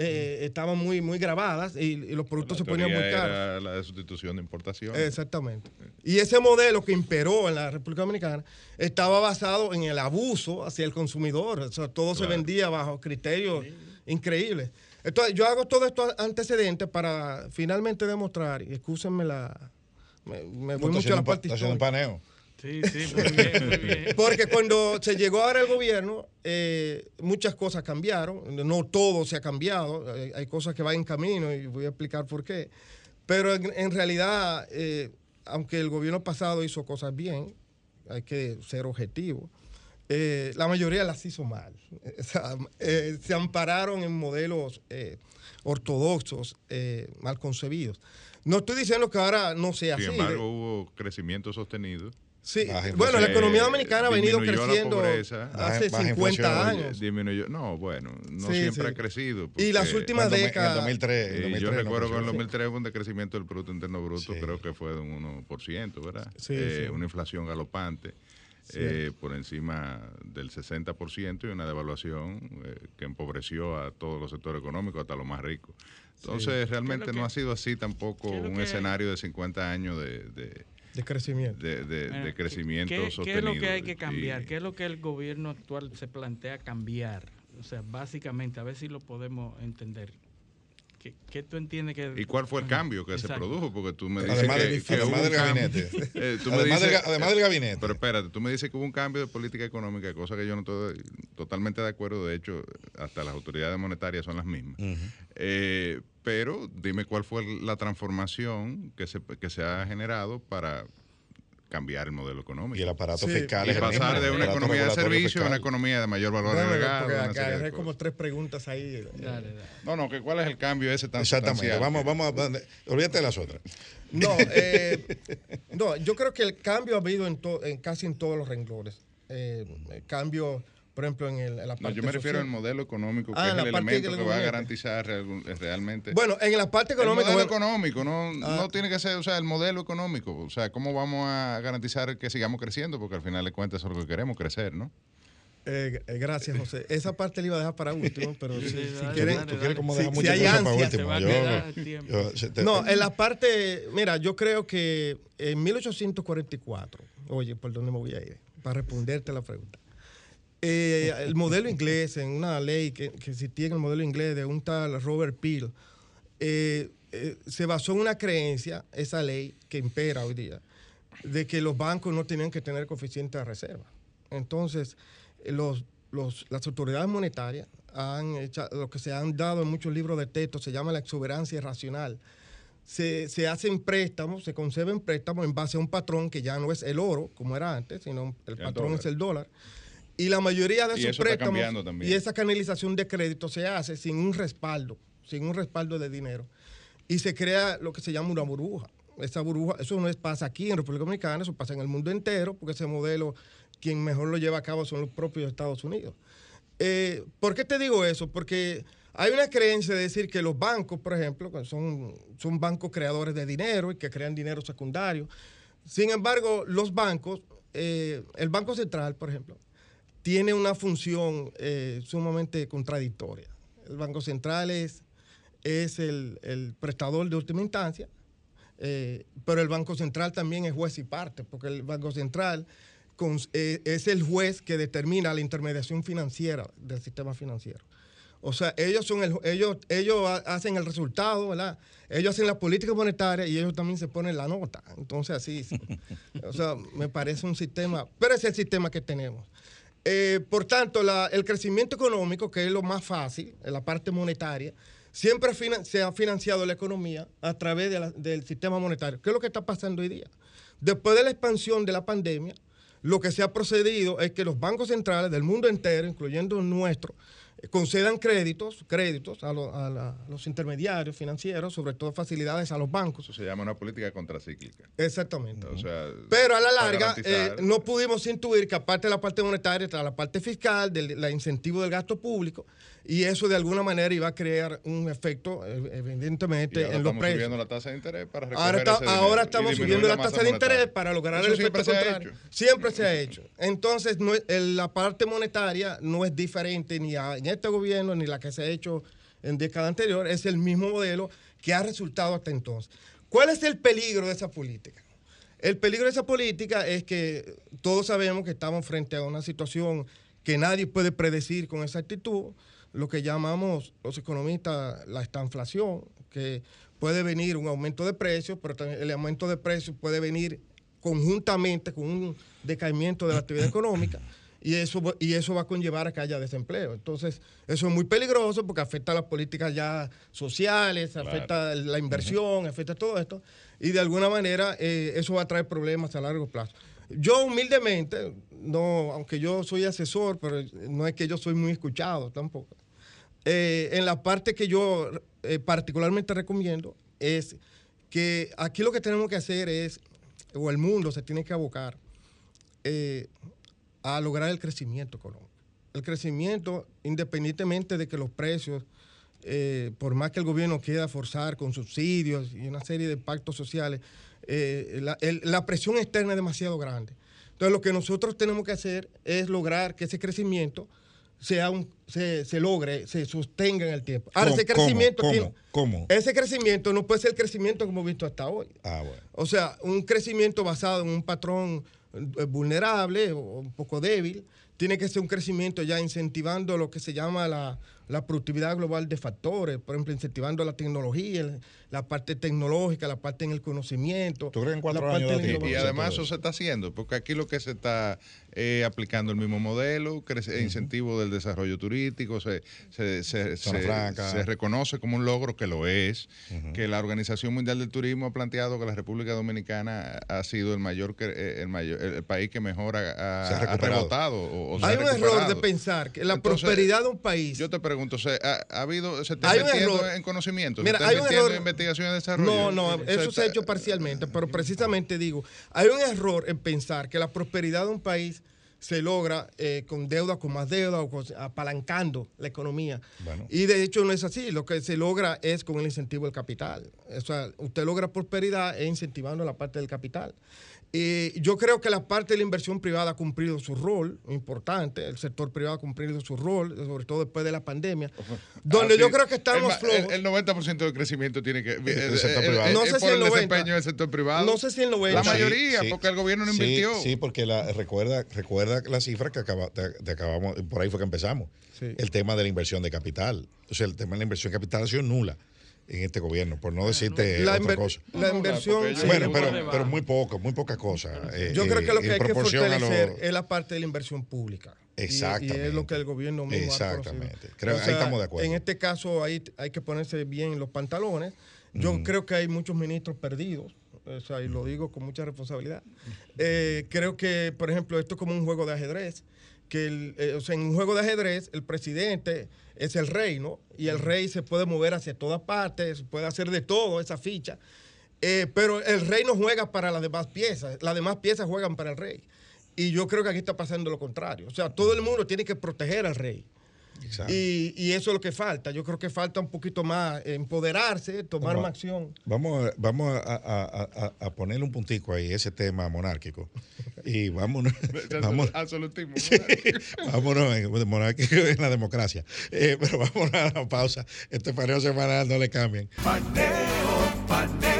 eh, estaban muy, muy grabadas y, los productos se ponían muy caros. Era la de sustitución de importación. Exactamente. Y ese modelo que imperó en la República Dominicana estaba basado en el abuso hacia el consumidor. O sea, todo se vendía bajo criterios increíbles. Entonces, yo hago todo esto antecedentes para finalmente demostrar, y excúsenme la, me, voy mucho a la parte haciendo un paneo. Sí, sí, muy bien, muy bien. Porque cuando se llegó ahora el gobierno, eh, muchas cosas cambiaron. No todo se ha cambiado. Hay, cosas que van en camino y voy a explicar por qué. Pero en, realidad, eh, aunque el gobierno pasado hizo cosas bien, hay que ser objetivo. Eh, la mayoría las hizo mal. se ampararon en modelos ortodoxos, mal concebidos. No estoy diciendo que ahora no sea así. Sin embargo, hubo crecimiento sostenido. Sí, bueno, la economía dominicana ha venido creciendo hace 50 años. Disminuyó, no, bueno, no siempre ha crecido. Y las últimas décadas. En 2003, yo recuerdo que en el 2003 hubo un decrecimiento del Producto Interno Bruto, creo que fue de un 1%, ¿verdad? Eh, una inflación galopante. Eh, por encima del 60% y una devaluación eh, que empobreció a todos los sectores económicos, hasta los más ricos. Entonces, realmente no ha sido así tampoco un escenario de 50 años de, de crecimiento. De, crecimiento sostenido. ¿Qué es lo que hay que cambiar? ¿Qué es lo que el gobierno actual se plantea cambiar? O sea, básicamente, a ver si lo podemos entender. ¿Qué, tú entiendes que.? ¿Y cuál fue el cambio que se produjo? Porque tú me dices además que, además del gabinete. Eh, además, del, gabinete. Pero espérate, tú me dices que hubo un cambio de política económica, cosa que yo no estoy totalmente de acuerdo. De hecho, hasta las autoridades monetarias son las mismas. Eh, pero dime cuál fue la transformación que se, que se ha generado para cambiar el modelo económico. Y el aparato fiscal. Y pasar de una economía de servicio a una economía de mayor valor agregado. Acá hay como tres preguntas ahí. No, no, que cuál es el cambio ese tan Exactamente. Vamos, vamos a, olvídate de las otras. No, eh, no, yo creo que el cambio ha habido en, en casi en todos los renglones. Eh, el cambio por ejemplo, en, el, la parte No, yo me refiero al modelo económico, que ah, es el elemento que, va a garantizar realmente. Bueno, en la parte económica. El modelo económico, no, ah. no tiene que ser, o sea, el modelo económico. O sea, ¿cómo vamos a garantizar que sigamos creciendo? Porque al final de cuentas es lo que queremos, crecer, ¿no? Eh, eh, gracias, José. Esa parte la iba a dejar para último, pero si, quieren. Tú quieres como dejar mucha cosa para último. no, en la parte. Mira, yo creo que en 1844, oye, ¿por dónde me voy a ir? Para responderte la pregunta. Eh, el modelo inglés, en una ley que, que, existía en el modelo inglés de un tal Robert Peel, eh, eh, se basó en una creencia, esa ley que impera hoy día, de que los bancos no tenían que tener coeficiente de reserva. Entonces, los, las autoridades monetarias han hecho, lo que se han dado en muchos libros de texto, se llama la exuberancia racional. Se, se, hacen préstamos, se conceben préstamos en base a un patrón que ya no es el oro, como era antes, sino el, patrón es el dólar Y la mayoría de esos préstamos y esa canalización de crédito se hace sin un respaldo, sin un respaldo de dinero. Y se crea lo que se llama una burbuja. Esa burbuja, eso no es, pasa aquí en República Dominicana, eso pasa en el mundo entero, porque ese modelo, quien mejor lo lleva a cabo son los propios Estados Unidos. Eh, ¿Por qué te digo eso? Porque hay una creencia de decir que los bancos, por ejemplo, son, son bancos creadores de dinero y que crean dinero secundario. Sin embargo, los bancos, eh, el Banco Central, por ejemplo, tiene una función eh, sumamente contradictoria. El Banco Central es, es el, el prestador de última instancia, eh, pero el Banco Central también es juez y parte, porque el Banco Central con- eh, es el juez que determina la intermediación financiera del sistema financiero. O sea, ellos son el, ellos, ellos ha- hacen el resultado, ¿verdad? Ellos hacen la política monetaria y ellos también se ponen la nota. Entonces, así, sí. o sea, me parece un sistema, pero es el sistema que tenemos. Eh, por tanto, el crecimiento económico, que es lo más fácil, en la parte monetaria, siempre se ha financiado la economía a través del sistema monetario. ¿Qué es lo que está pasando hoy día? Después de la expansión de la pandemia, lo que se ha procedido es que los bancos centrales del mundo entero, incluyendo nuestro, concedan créditos, créditos a, lo- a la- a los intermediarios financieros, sobre todo facilidades a los bancos. Eso se llama una política contracíclica. Exactamente. O sea, Pero a la larga eh, no pudimos intuir que aparte de la parte monetaria está la parte fiscal, del la incentivo del gasto público, y eso de alguna manera iba a crear un efecto, eh, evidentemente, ahora en los estamos precios. subiendo la tasa de interés para recoger Ahora, está- ese ahora estamos subiendo la masa tasa de interés monetaria. para lograr Eso el siempre efecto se ha contrario. hecho. Siempre se ha hecho. Entonces, no el- la parte monetaria no es diferente ni a- en este gobierno ni la que se ha hecho en década anterior. Es el mismo modelo que ha resultado hasta entonces. ¿Cuál es el peligro de esa política? El peligro de esa política es que todos sabemos que estamos frente a una situación que nadie puede predecir con exactitud, lo que llamamos los economistas la estanflación, que puede venir un aumento de precios, pero también el aumento de precios puede venir conjuntamente con un decaimiento de la actividad económica y eso, va- y eso va a conllevar a que haya desempleo. Entonces, eso es muy peligroso porque afecta a las políticas ya sociales, Claro. afecta la inversión, afecta todo esto y de alguna manera eh, eso va a traer problemas a largo plazo. Yo humildemente, no, aunque yo soy asesor, pero no es que yo soy muy escuchado tampoco. Eh, en la parte que yo eh, particularmente recomiendo es que aquí lo que tenemos que hacer es, o el mundo se tiene que abocar eh, a lograr el crecimiento económico. El crecimiento, independientemente de que los precios, por más que el gobierno quiera forzar con subsidios y una serie de pactos sociales, eh, la, el- la presión externa es demasiado grande. Entonces, lo que nosotros tenemos que hacer es lograr que ese crecimiento sea un, se, se logre, se sostenga en el tiempo. Ahora, ¿Cómo? ese crecimiento, ¿Cómo? tiene- ¿Cómo? ese crecimiento no puede ser el crecimiento como hemos visto hasta hoy. Ah, bueno. O sea, un crecimiento basado en un patrón eh, vulnerable o un poco débil, tiene que ser un crecimiento ya incentivando lo que se llama la, la productividad global de factores, por ejemplo, incentivando la tecnología, la parte tecnológica, la parte en el conocimiento. ¿Tú crees en cuatro años de Y, y además eso se está haciendo, porque aquí lo que se está eh, aplicando el mismo modelo, crece- incentivo del desarrollo turístico, se, se, se- se- reconoce como un logro que lo es, que la Organización Mundial del Turismo ha planteado que la República Dominicana ha sido el mayor, eh, el mayor el país que mejor ha, ha- ha rebotado. O, Hay ha un error de pensar que la Entonces, prosperidad de un país. Yo te pregunto, ¿se ha, ha habido, se está Hay un error. en conocimiento? Mira, ¿Se está hay un error- en investigación y desarrollo? No, no, Eh, eso se ha hecho parcialmente, pero precisamente digo, hay un error en pensar que la prosperidad de un país se logra eh, con deuda, con más deuda o con- apalancando la economía. Bueno. Y de hecho no es así, lo que se logra es con el incentivo del capital. O sea, usted logra prosperidad e incentivando la parte del capital. Y yo creo que la parte de la inversión privada ha cumplido su rol importante, el sector privado ha cumplido su rol, sobre todo después de la pandemia, donde Ah, yo sí. creo que estamos el, ma- el- flojos. El, 90% del crecimiento tiene que. El sector eh, privado. eh, No sé si el el 90. desempeño del sector privado. No sé si el 90. La mayoría, sí. porque el gobierno no Sí, invirtió. Sí, porque la, recuerda, recuerda la cifra que acaba, te, te acabamos, por ahí fue que empezamos. Sí. El tema de la inversión de capital. O sea, el tema de la inversión de capital ha sido nula en este gobierno, por no decirte La, otra cosa. la inversión. bueno, pero, pero muy poco, muy pocas cosas. eh, Yo creo que lo eh, que en hay que lo- fortalecer es la parte de la inversión pública. Exactamente. Y, es lo que el gobierno mismo Exactamente. ha. Creo- ahí estamos de acuerdo. En este caso ahí hay que ponerse bien los pantalones. Yo creo que hay muchos ministros perdidos. O sea, y lo digo con mucha responsabilidad. Eh, creo que, por ejemplo, esto es como un juego de ajedrez, que eh, en un juego de ajedrez el presidente es el rey, ¿no? Y el rey se puede mover hacia todas partes, puede hacer de todo esa ficha. Eh, pero el rey no juega para las demás piezas, las demás piezas juegan para el rey. Y yo creo que aquí está pasando lo contrario. O sea, todo el mundo tiene que proteger al rey. Y, y, eso es lo que falta. Yo creo que falta un poquito más empoderarse, tomar más acción. Vamos, a, vamos a, a, ponerle un puntico ahí, ese tema monárquico. Y vámonos. vamos, absolutismo. vámonos en, monárquico en la democracia. Eh, pero vámonos a la pausa. Este paneo semanal no le cambien. Paneo, paneo,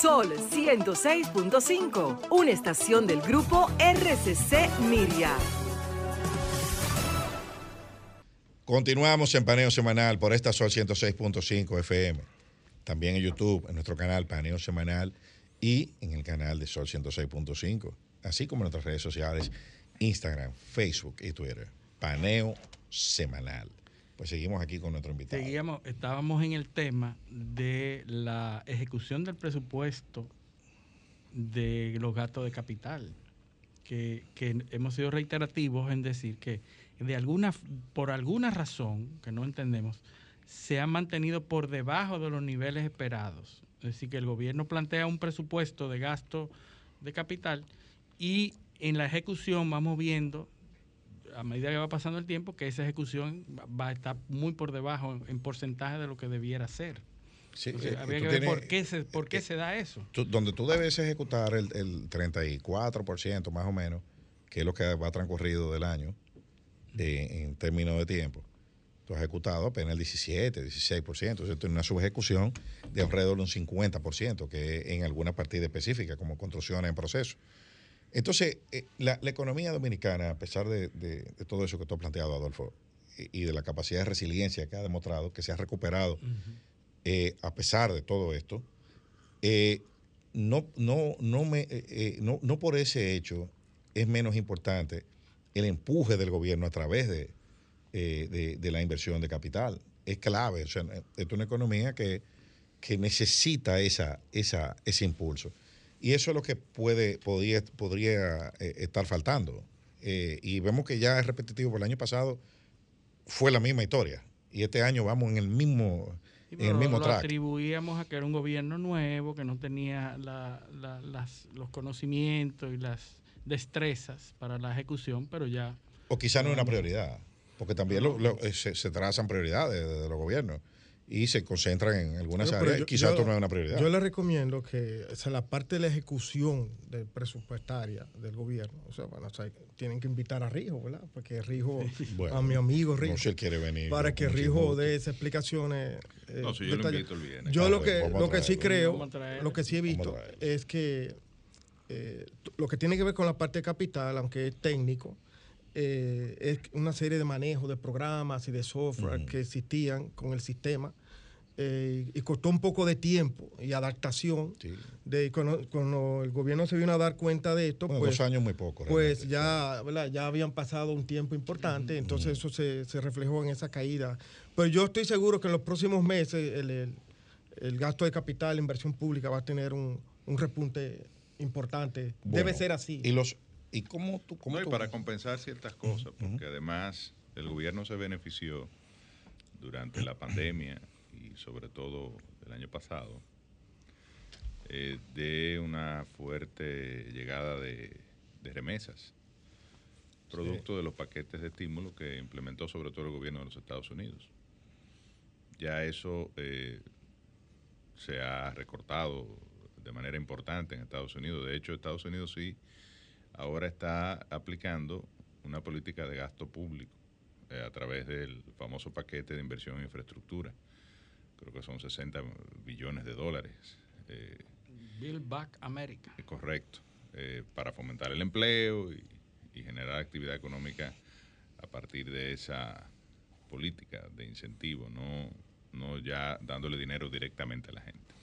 Sol 106.5, una estación del grupo RCC Miria. Continuamos en Paneo Semanal por esta Sol 106.5 FM. También en YouTube, en nuestro canal Paneo Semanal y en el canal de Sol 106.5. Así como en nuestras redes sociales, Instagram, Facebook y Twitter. Paneo Semanal. Pues seguimos aquí con nuestro invitado. Seguíamos, estábamos en el tema de la ejecución del presupuesto de los gastos de capital, que, hemos sido reiterativos en decir que de alguna, por alguna razón que no entendemos, se han mantenido por debajo de los niveles esperados. Es decir, que el gobierno plantea un presupuesto de gasto de capital y en la ejecución vamos viendo a medida que va pasando el tiempo, que esa ejecución va a estar muy por debajo en, porcentaje de lo que debiera ser. Sí, eh, habría que ver por qué, se, por qué eh, se da eso. donde tú debes ejecutar el, el 34% más o menos, que es lo que va transcurrido del año en términos de tiempo. Tú has ejecutado apenas el 17, 16%, o sea, una subejecución de alrededor de un 50%, que en alguna partida específica, como construcciones en proceso. Entonces, eh, la, economía dominicana, a pesar de, todo eso que tú has planteado, Adolfo, y, de la capacidad de resiliencia que ha demostrado, que se ha recuperado, eh, a pesar de todo esto, eh, no, no, no, me, no, por ese hecho es menos importante el empuje del gobierno a través de, de, la inversión de capital. Es clave. O sea, es una economía que, que necesita esa, esa, ese impulso. Y eso es lo que puede, podría, podría eh, estar faltando. Eh, y vemos que ya es repetitivo, porque el año pasado fue la misma historia. Y este año vamos en el mismo, en el mismo lo atribuíamos a que era un gobierno nuevo, que no tenía los conocimientos y las destrezas para la ejecución, pero ya... O quizá no es una prioridad, porque también eh, se, se, trazan prioridades de los gobiernos y se concentran en algunas áreas. Quizás esto no es una prioridad. Yo le recomiendo que o sea, la parte de la ejecución del presupuestaria del gobierno, o sea, bueno, tienen que invitar a Rijo, ¿verdad? Porque Rijo, a mi amigo Rijo, no sé, quiere venir, para que Rijo dé esas explicaciones. Eh, no, si yo lo invito, Yo lo que, lo que sí creo, lo que sí he visto es que eh, lo que tiene que ver con la parte de capital, aunque es técnico, eh, es una serie de manejos de programas y de software que existían con el sistema. Eh, y costó un poco de tiempo y adaptación. De, cuando, el gobierno se vino a dar cuenta de esto, pues, dos años muy poco. Pues ya, ya habían pasado un tiempo importante, entonces eso se, se, reflejó en esa caída. Pero yo estoy seguro que en los próximos meses el, el, gasto de capital, inversión pública va a tener un, un repunte importante. Debe ser así. Y los ¿Y cómo tú.? Cómo no, y para compensar ciertas cosas, porque además el gobierno se benefició durante la pandemia y sobre todo el año pasado eh, de una fuerte llegada de, remesas, producto de los paquetes de estímulo que implementó sobre todo el gobierno de los Estados Unidos. Ya eso eh, se ha recortado de manera importante en Estados Unidos. De hecho, Estados Unidos sí ahora está aplicando una política de gasto público eh, a través del famoso paquete de inversión en infraestructura. Creo que son 60 billones de dólares. Eh, Build Back America. correcto. Eh, para fomentar el empleo y, generar actividad económica a partir de esa política de incentivo, no, no ya dándole dinero directamente a la gente.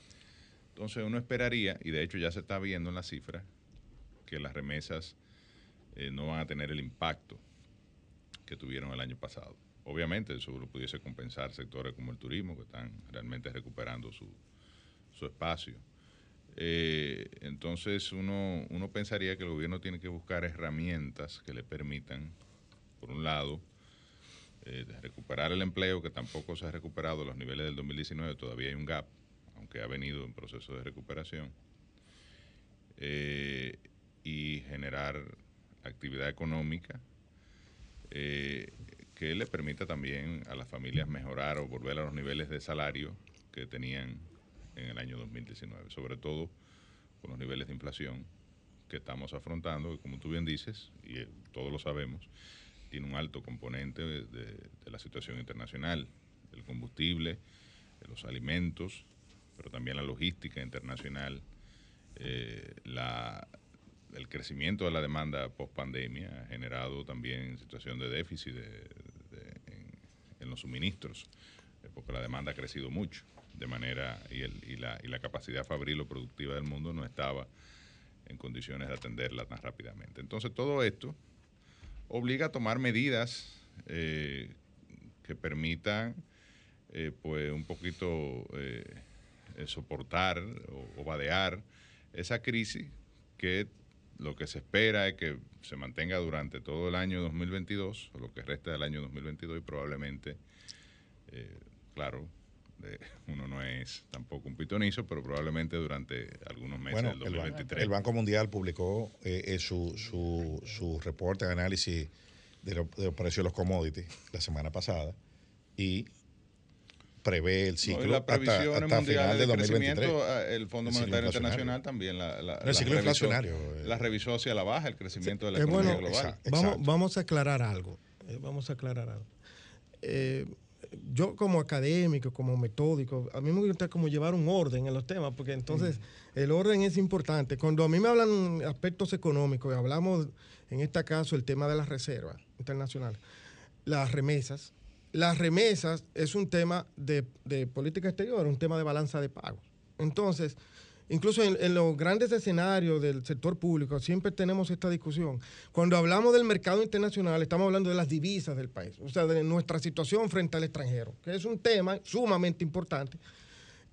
Entonces uno esperaría, y de hecho ya se está viendo en las cifras, que las remesas eh, no van a tener el impacto que tuvieron el año pasado. Obviamente eso lo pudiese compensar sectores como el turismo, que están realmente recuperando su, su espacio. Eh, entonces uno, uno pensaría que el gobierno tiene que buscar herramientas que le permitan, por un lado, eh, recuperar el empleo, que tampoco se ha recuperado a los niveles del 2019, todavía hay un gap, aunque ha venido en proceso de recuperación, y generar actividad económica que le permita también a las familias mejorar o volver a los niveles de salario que tenían en el año 2019, sobre todo con los niveles de inflación que estamos afrontando, que como tú bien dices, y eh, todos lo sabemos, tiene un alto componente de, la situación internacional, el combustible, los alimentos, pero también la logística internacional, eh, el crecimiento de la demanda post pandemia ha generado también situación de déficit en, los suministros, eh, porque la demanda ha crecido mucho de manera, y, el, y, la, y la capacidad fabril o productiva del mundo no estaba en condiciones de atenderla tan rápidamente. Entonces todo esto obliga a tomar medidas eh, que permitan eh, pues un poquito soportar o, o, vadear esa crisis que lo que se espera es que se mantenga durante todo el año 2022 o lo que resta del año 2022 y probablemente, claro, uno no es tampoco un pitonizo, pero probablemente durante algunos meses del 2023. El, Banco Mundial publicó eh, eh, su, su, su, reporte de análisis de, los precios de los commodities la semana pasada y prevé el ciclo hasta, hasta final de 2023. Ah, el Fondo Monetario Internacional también la, la, el ciclo revisó, inflacionario. Eh. La revisó hacia la baja el crecimiento de la economía global. Vamos, vamos, a aclarar algo. vamos a aclarar algo. Eh, yo como académico, como metódico, a mí me gusta como llevar un orden en los temas, porque entonces el orden es importante. Cuando a mí me hablan aspectos económicos, y hablamos en este caso el tema de las reservas internacionales, las remesas, las remesas es un tema de, de política exterior, un tema de balanza de pagos. Entonces, Incluso en, los grandes escenarios del sector público siempre tenemos esta discusión. Cuando hablamos del mercado internacional, estamos hablando de las divisas del país, o sea, de nuestra situación frente al extranjero, que es un tema sumamente importante.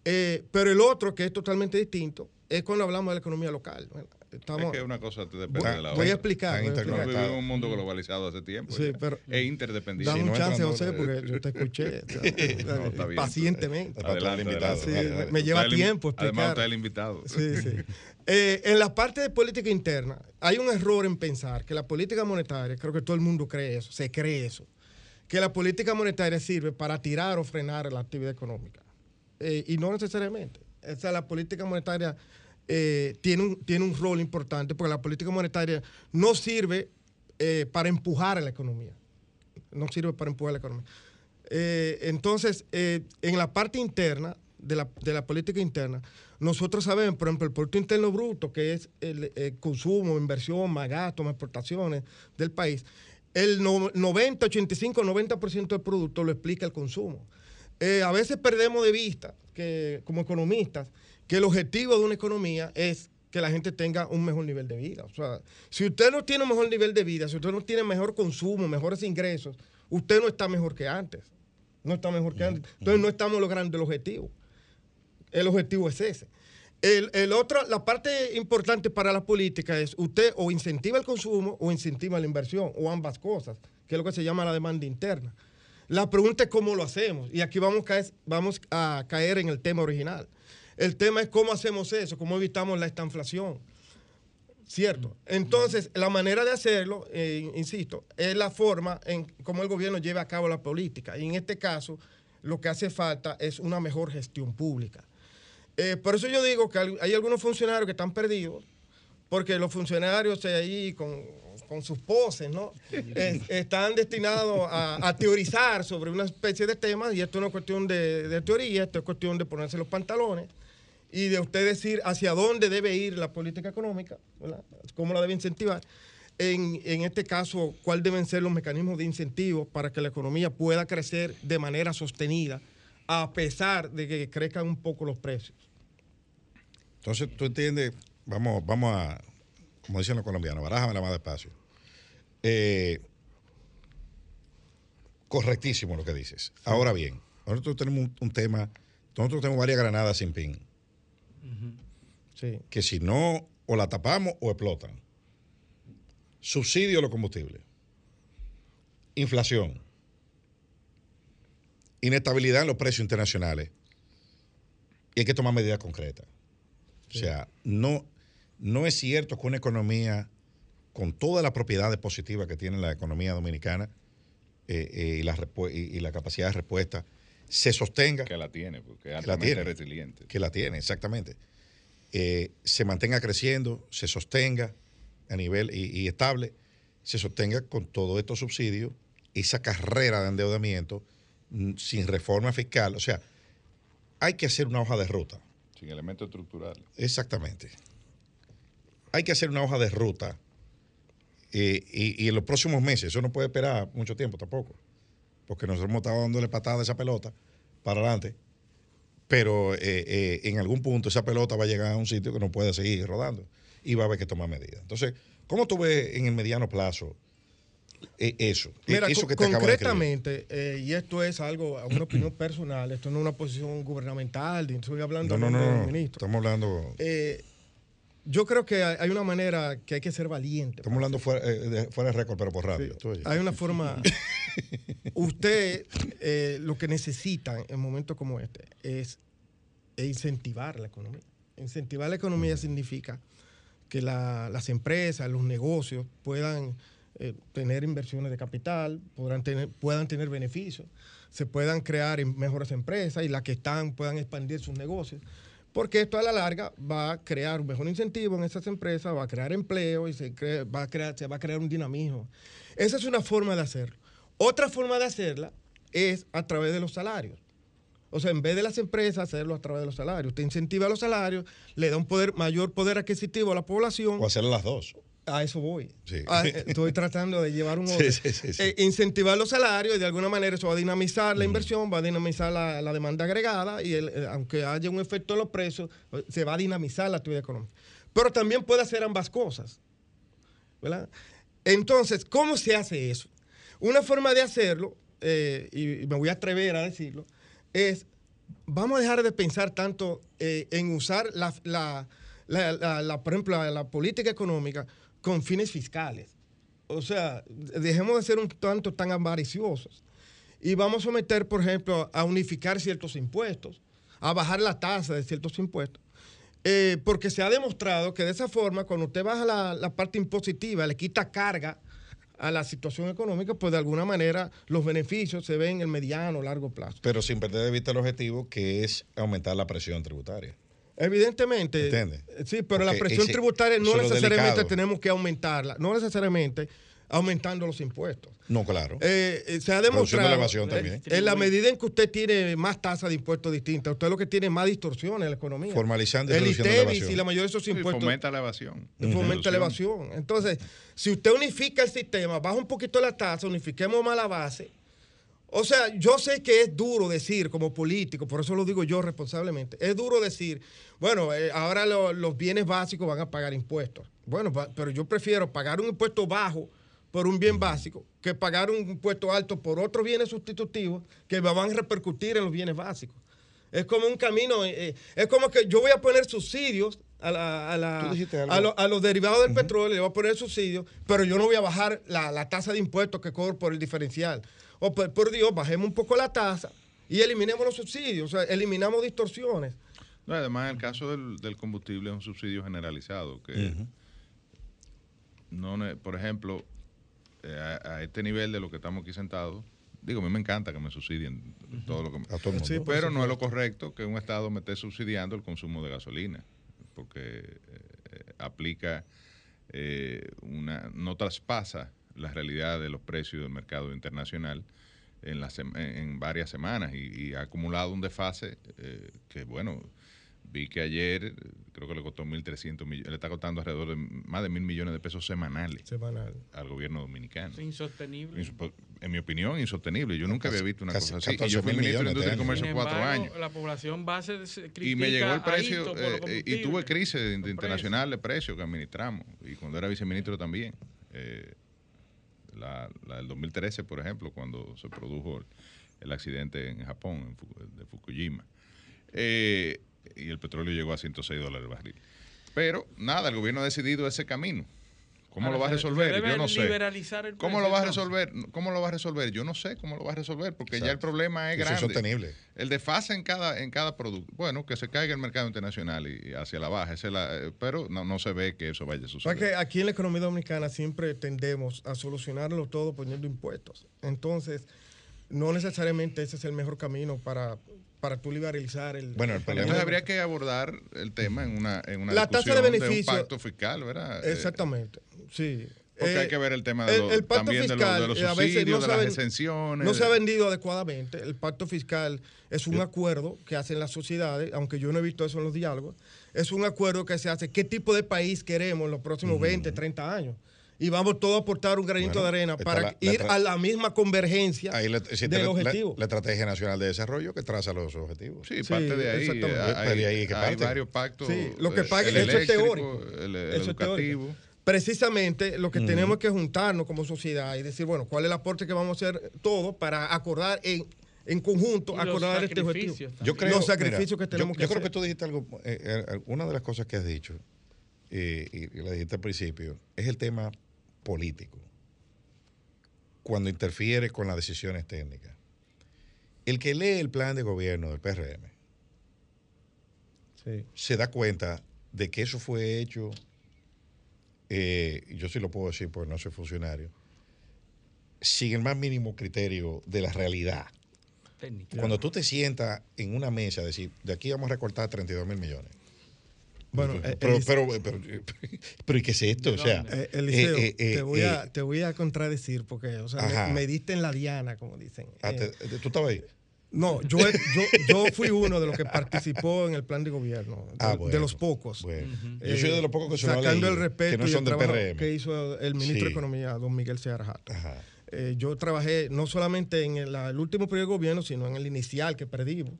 Eh, pero el otro, que es totalmente distinto, es cuando hablamos de la economía local. Estamos, es que una cosa depende voy, de la otra. Voy a explicar. Vivimos en un mundo globalizado hace tiempo. Sí, pero, e interdependiente. Dame un chance, José, porque yo te escuché no, pacientemente. Adelante, invitado, sí, me lleva tiempo explicar. Además, usted es el invitado. Sí, sí. Eh, en la parte de política interna, hay un error en pensar que la política monetaria, creo que todo el mundo cree eso, se cree eso, que la política monetaria sirve para tirar o frenar la actividad económica. Eh, y no necesariamente. Esa la política monetaria eh, tiene, un, tiene un rol importante porque la política monetaria no sirve eh, para empujar a la economía. No sirve para empujar a la economía. Eh, entonces, en la parte interna de la, de la, política interna, nosotros sabemos, por ejemplo, el Producto Interno Bruto, que es el, consumo, inversión, más gastos, más exportaciones del país, el 90, 85, 90% del producto lo explica el consumo. a veces perdemos de vista que como economistas que el objetivo de una economía es que la gente tenga un mejor nivel de vida. O sea, si usted no tiene un mejor nivel de vida, si usted no tiene mejor consumo, mejores ingresos, usted no está mejor que antes. No está mejor que antes. Entonces no estamos logrando el objetivo. El objetivo es ese. El, otro, la parte importante para la política es usted o incentiva el consumo o incentiva la inversión, o ambas cosas, que es lo que se llama la demanda interna. La pregunta es cómo lo hacemos. Y aquí vamos, vamos a caer en el tema original. El tema es cómo hacemos eso, cómo evitamos la estanflación. ¿Cierto? Entonces, la manera de hacerlo, eh, insisto, es la forma en cómo el gobierno lleva a cabo la política. Y en este caso, lo que hace falta es una mejor gestión pública. Eh, por eso yo digo que hay algunos funcionarios que están perdidos, porque los funcionarios ahí con, sus poses, ¿no? están destinados a, teorizar sobre una especie de temas y esto no es cuestión de, de teoría, esto es cuestión de ponerse los pantalones y de usted decir hacia dónde debe ir la política económica, cómo la debe incentivar. En, en, este caso, cuáles deben ser los mecanismos de incentivo para que la economía pueda crecer de manera sostenida, a pesar de que crezcan un poco los precios. Entonces, tú entiendes, vamos, vamos a, como dicen los colombianos, barájamela más despacio. Eh, correctísimo lo que dices. Ahora bien, nosotros tenemos un, un tema, nosotros tenemos varias granadas sin pin que si no, o la tapamos o explotan. Subsidio a los combustibles. Inflación. Inestabilidad en los precios internacionales. Y hay que tomar medidas concretas. O sea, no, no es cierto que una economía con todas las propiedades positivas que tiene la economía dominicana eh, eh, y, la y, la capacidad de respuesta se sostenga. Que la tiene, porque es altamente resiliente. Que la tiene, exactamente. Eh, se mantenga creciendo, se sostenga a nivel y, estable, se sostenga con todos estos subsidios, esa carrera de endeudamiento mm, sin reforma fiscal. O sea, hay que hacer una hoja de ruta. Sin elementos estructurales. Exactamente. Hay que hacer una hoja de ruta. Eh, y, en los próximos meses, eso no puede esperar mucho tiempo tampoco, porque nosotros hemos estado dándole patada a esa pelota para adelante, pero eh, eh, en algún punto esa pelota va a llegar a un sitio que no puede seguir rodando y va a haber que tomar medidas. Entonces, ¿cómo tú ves en el mediano plazo eso? Mira, eso que te concretamente, y esto es algo, una opinión personal, esto no es una posición gubernamental, estoy hablando no, no, no, ministro. Estamos hablando. Yo creo que hay una manera que hay que ser valiente. Estamos hablando fuera, eh, de, fuera récord, pero por radio. hay una forma. usted eh, lo que necesita en momentos como este es, incentivar la economía. Incentivar la economía mm. significa que las empresas, los negocios puedan eh, tener inversiones de capital, podrán tener, puedan tener beneficios, se puedan crear mejores empresas y las que están puedan expandir sus negocios porque esto a la larga va a crear un mejor incentivo en esas empresas, va a crear empleo y se, va, a crear, se va a crear un dinamismo. Esa es una forma de hacerlo. Otra forma de hacerla es a través de los salarios. O sea, en vez de las empresas hacerlo a través de los salarios, usted incentiva los salarios, le da un poder mayor poder adquisitivo a la población. O hacer las dos. A eso voy. Eh, estoy tratando de llevar un orden. Eh, incentivar los salarios y de alguna manera eso va a dinamizar la inversión, va a dinamizar la, demanda agregada y eh, aunque haya un efecto en los precios, se va a dinamizar la actividad económica. Pero también puede hacer ambas cosas. ¿verdad? Entonces, ¿cómo se hace eso? Una forma de hacerlo, y me voy a atrever a decirlo, es, vamos a dejar de pensar tanto en usar la, la, por ejemplo, la política económica con fines fiscales. O sea, dejemos de ser un tanto tan avariciosos. Y vamos a someter, por ejemplo, a unificar ciertos impuestos, a bajar la tasa de ciertos impuestos. Eh, porque se ha demostrado que de esa forma, cuando usted baja la, parte impositiva, le quita carga a la situación económica, pues de alguna manera los beneficios se ven en el mediano o largo plazo. Pero sin perder de vista el objetivo, que es aumentar la presión tributaria. Evidentemente. ¿Entiendes? Sí, pero la presión tributaria no necesariamente tenemos que aumentarla, no necesariamente aumentando los impuestos. No, claro. Eh, eh, se ha demostrado. La también. en la medida en que usted tiene más tasas de impuestos distintas, usted lo que tiene más distorsiones en la economía. Formalizando el ITEVIS y la mayoría de esos impuestos. fomenta la evasión. Fomenta la evasión. Entonces, si usted unifica el sistema, baja un poquito la tasa, unifiquemos más la base o sea, yo sé que es duro decir como político, por eso lo digo yo responsablemente, es duro decir, bueno, eh, ahora los bienes básicos van a pagar impuestos. Bueno, pero yo prefiero pagar un impuesto bajo por un bien básico que pagar un impuesto alto por otros bienes sustitutivos que me van a repercutir en los bienes básicos. Es como un camino, eh, eh, es como que yo voy a poner subsidios a, a, los derivados del petróleo, le voy a poner subsidios, pero yo no voy a bajar la, la tasa de impuestos que cobro por el diferencial. O por, Dios, bajemos un poco la tasa y eliminemos los subsidios, o sea, eliminamos distorsiones. No, además, el caso del, combustible es un subsidio generalizado, que no, por ejemplo, eh, a, este nivel de lo que estamos aquí sentados, digo, a mí me encanta que me subsidien todo lo que... A todo el mundo. pero no es lo correcto que un Estado me esté subsidiando el consumo de gasolina, porque eh, aplica eh, una... no traspasa la realidad de los precios del mercado internacional en, las, en varias semanas y, ha acumulado un desfase eh, que, bueno, vi que ayer creo que le costó 1.300 millones, le está costando alrededor de más de mil millones de pesos semanales al gobierno dominicano. Es insostenible. En mi opinión, insostenible. Yo nunca había visto una cosa así. Y yo fui ministro de Industria y Comercio cuatro años. La población base Y me llegó el precio, eh, y tuve crisis internacional de precios que administramos. Y cuando era viceministro también. Eh, la, del 2013, por ejemplo, cuando se produjo el, accidente en Japón, de Fukushima. Eh, y el petróleo llegó a 106 dólares el barril. Pero nada, el gobierno ha decidido ese camino. ¿Cómo lo va a resolver? Yo no sé. ¿Cómo lo va a resolver? ¿Cómo lo va a resolver? Yo no sé cómo lo va a resolver porque ya el problema es Eso es grande. sostenible. El desfase en cada en cada producto. Bueno, que se caiga el mercado internacional y hacia la baja, esa es la- eh, pero no, no se ve que eso vaya a suceder. Porque aquí en la economía dominicana siempre tendemos a solucionarlo todo poniendo impuestos. Entonces, no necesariamente ese es el mejor camino para, para tú liberalizar el. Bueno, el problema- Entonces habría que abordar el tema en una, en una La tasa de beneficio- un pacto fiscal, ¿verdad? Eh, Exactamente, sí. Porque Eh, hay que ver el tema de el- los- el pacto también de fiscal, de los eh, subsidios, de las exenciones, No se ha de- vendido adecuadamente. El pacto fiscal es un acuerdo que hacen las sociedades, aunque yo no he visto eso en los diálogos. Es un acuerdo que se hace. ¿Qué tipo de país queremos en los próximos 20, 30 años? Y vamos todos a aportar un granito Bueno, de arena para la- ir a la misma convergencia Ahí la, existe del objetivo. La, Estrategia Nacional de Desarrollo que traza los objetivos. Sí, parte de ahí. exactamente. eh, Hay, De ahí que hay parte. varios pactos. Sí, lo que eh, pague, el eso es teórico. El, el Eso es teórico. Precisamente lo que Mm. tenemos que juntarnos como sociedad y decir, bueno, ¿cuál es el aporte que vamos a hacer todos para acordar en, en conjunto, Y acordar este objetivo? sacrificios Yo creo, los sacrificios mira, que tenemos yo, que yo hacer. creo que tú dijiste algo, eh, eh, una de las cosas que has dicho, eh, y, y la dijiste al principio, es el tema político. Cuando interfiere con las decisiones técnicas. El que lee el plan de gobierno del PRM Sí. se da cuenta de que eso fue hecho, eh, yo sí lo puedo decir porque no soy funcionario, sin el más mínimo criterio de la realidad. Técnica. Cuando tú te sientas en una mesa, decir, de aquí vamos a recortar 32 mil millones. Bueno, pero, eh, pero, pero, pero, pero ¿y qué es esto? O sea, Eh, Eliseo, eh, eh, te, voy a, eh, te voy a contradecir porque o sea, me, me diste en la diana, como dicen. ah, Eh, te- ¿Tú estabas ahí? no, yo, yo, yo fui uno de los que participó en el plan de gobierno, de, Ah, de los pocos. bueno. Eh, Yo soy de los pocos que se Sacando el leído, respeto que no y son el del trabajo PRM. que hizo el ministro Sí. de Economía, don Miguel Seara Jato. Ajá. Eh, yo trabajé no solamente en el, el último periodo de gobierno, sino en el inicial que perdimos.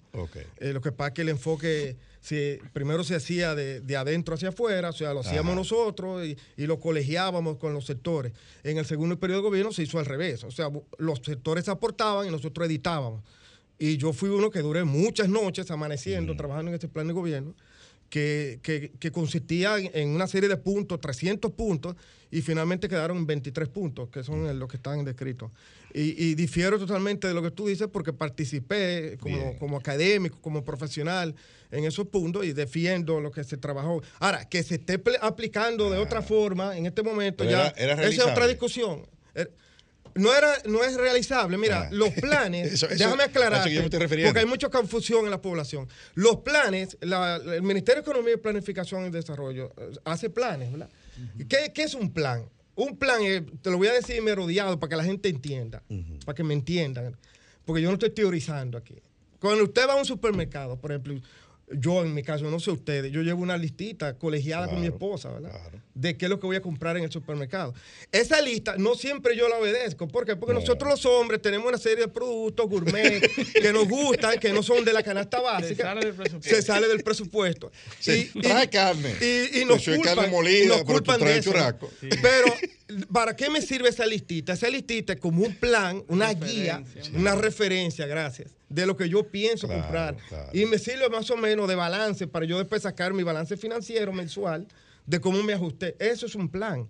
Eh, lo que pasa es que el enfoque se- primero se hacía de, de adentro hacia afuera, o sea, lo hacíamos Ajá. nosotros y, y lo colegiábamos con los sectores. En el segundo periodo de gobierno se hizo al revés, o sea, los sectores aportaban y nosotros editábamos. Y yo fui uno que duré muchas noches amaneciendo, trabajando en este plan de gobierno, que, que- que consistía en, una serie de puntos, 300 puntos, y finalmente quedaron 23 puntos, que son los que están descritos. Y, y difiero totalmente de lo que tú dices porque participé como, como académico, como profesional en esos puntos y defiendo lo que se trabajó. Ahora, que se esté aplicando de otra forma en este momento, ya era- era esa es otra discusión. No, era, no es realizable. Mira, Ah. los planes, Eso- eso- déjame aclarar, porque hay mucha confusión en la población. Los planes, la- el Ministerio de Economía y Planificación y Desarrollo eh, hace planes, ¿verdad? ¿Qué, qué es un plan? Un plan, es- te lo voy a decir merodeado para que la gente entienda, para que me entiendan, porque yo no estoy teorizando aquí. Cuando usted va a un supermercado, por ejemplo, yo en mi caso, no sé ustedes, yo llevo una listita colegiada con mi Claro, esposa, ¿verdad? De qué es lo que voy a comprar en el supermercado. Esa lista no siempre yo la obedezco. ¿Por qué? Porque No. nosotros los hombres tenemos una serie de productos gourmet que nos gustan, que no son de la canasta básica. sale del presupuesto. Se sale del presupuesto. Se trae carne. Y, y nos Eso culpan, carne molida, y nos culpan de eso. Sí. Pero, ¿para qué me sirve esa listita? Esa listita es como un plan, una guía, una referencia, gracias, de lo que yo pienso Claro, comprar. claro. Y me sirve más o menos de balance para yo después sacar mi balance financiero mensual de cómo me ajusté. Eso es un plan.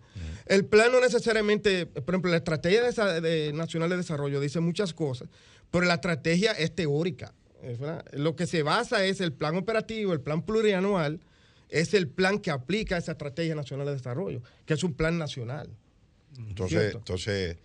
El plan no necesariamente, por ejemplo, la estrategia de nacional de desarrollo dice muchas cosas, pero la estrategia es teórica. verdad. Lo que se basa es el plan operativo, el plan plurianual, es el plan que aplica esa estrategia nacional de desarrollo, que es un plan nacional. Entonces, ¿Cierto? entonces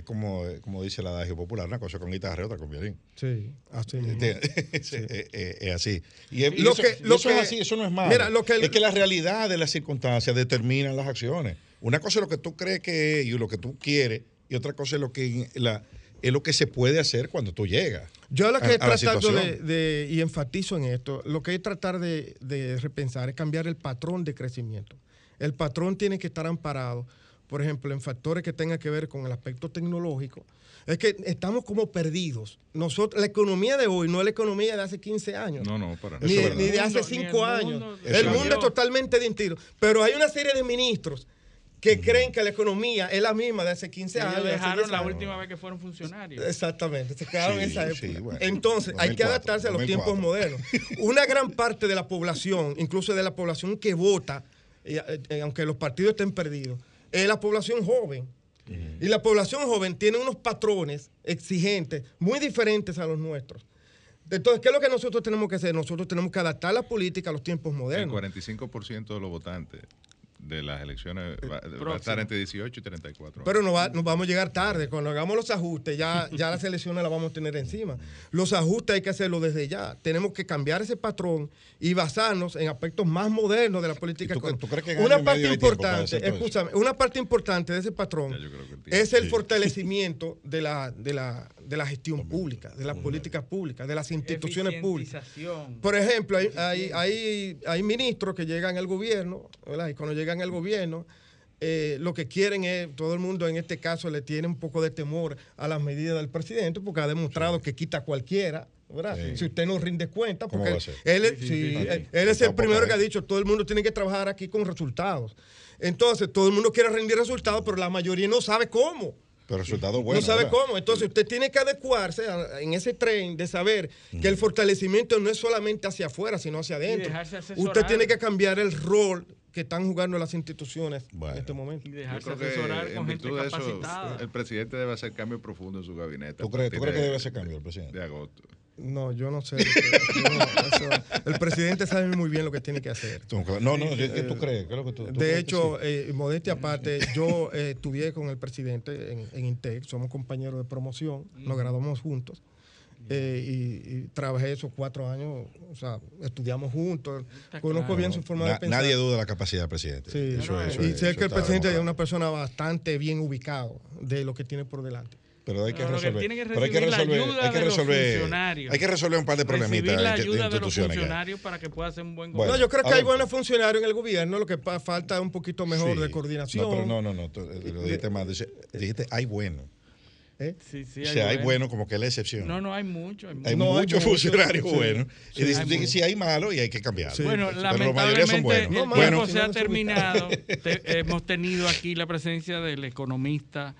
es como, como dice el adagio popular, una cosa con guitarra y otra con violín. Sí, así mismo. ¿Entiendes? Es, es- es- es así. Y, es- y Lo eso, que- y lo eso es así, eso no es malo. mira, lo que el- es que la realidad de las circunstancias determinan las acciones. Una cosa es lo que tú crees que es y lo que tú quieres, y otra cosa es lo que la, es lo que se puede hacer cuando tú llegas. Yo lo que a- he la tratado de, y enfatizo en esto, lo que hay que tratar de, de repensar es cambiar el patrón de crecimiento. El patrón tiene que estar amparado, por ejemplo, en factores que tengan que ver con el aspecto tecnológico. Es que estamos como perdidos. Nosotros, la economía de hoy no es la economía de hace 15 años. No, no, para. Ni, ni de hace Ni el 5 mundo- años. el mundo el es mundo verdad. es totalmente distinto. Pero hay una serie de ministros que creen que la economía es la misma de hace 15 años. Ellos dejaron la última vez que fueron funcionarios. Exactamente, se quedaron en esa época. Entonces, hay que adaptarse a los tiempos modernos. Una gran parte de la población, incluso de la población que vota, eh, aunque los partidos estén perdidos, es la población joven. Y la población joven tiene unos patrones exigentes muy diferentes a los nuestros. Entonces, ¿qué es lo que nosotros tenemos que hacer? Nosotros tenemos que adaptar la política a los tiempos modernos. El 45% de los votantes de las elecciones va, a estar entre 18 y 34. Pero no nos vamos a llegar tarde. Cuando hagamos los ajustes, ya, ya las elecciones las vamos a tener encima. Los ajustes hay que hacerlo desde ya. Tenemos que cambiar ese patrón y basarnos en aspectos más modernos de la política una parte importante, escúchame, una parte importante de ese patrón es el fortalecimiento de la, de la, de la gestión pública, de las políticas públicas, de las instituciones públicas. Por ejemplo, hay, hay, hay, hay ministros que llegan al gobierno, ¿verdad? y cuando llegan en el gobierno, eh, lo que quieren es, todo el mundo en este caso le tiene un poco de temor a las medidas del presidente porque ha demostrado que quita cualquiera. ¿verdad? Si usted no rinde cuenta, porque él, él, es el primero que ha dicho, todo el mundo tiene que trabajar aquí con resultados. Entonces, todo el mundo quiere rendir resultados, pero la mayoría no sabe cómo. Pero resultados buenos. No sabe cómo. Entonces, usted tiene que adecuarse en ese tren de saber que el fortalecimiento no es solamente hacia afuera, sino hacia adentro. Usted tiene que cambiar el rol que están jugando las instituciones en este momento. Y dejarse asesorar con gente capacitada. el presidente debe hacer cambio profundo en su gabinete. ¿Tú crees, que debe hacer cambio el presidente? De agosto. No, yo no sé. el presidente sabe muy bien lo que tiene que hacer. No, no, ¿qué tú crees? ¿Qué es lo que tú, de hecho, eh, modestia aparte, yo eh, estudié con el presidente en, en, Intec, somos compañeros de promoción, nos graduamos juntos. Eh, y, trabajé esos cuatro años, o sea, estudiamos juntos, conozco bien su forma de pensar. Nadie duda de la capacidad del presidente. Sí, y sé que el presidente es una persona bastante bien ubicado de lo que tiene por delante. Pero hay que resolver. pero hay que resolver, hay que resolver, hay que resolver un par de problemitas la ayuda de, los funcionarios para que pueda hacer un buen gobierno. no, yo creo que hay buenos funcionarios en el gobierno, lo que falta es un poquito mejor de coordinación. No, pero no, no, no, lo dijiste mal. Dijiste, hay buenos. ¿Eh? Sí, sí, hay o sea, hay bueno como que es la excepción. No, no, hay mucho. Hay, muchos funcionarios buenos. y dicen sí, hay malos y hay que cambiar. Bueno, lamentablemente el tiempo se ha terminado. hemos tenido aquí la presencia del economista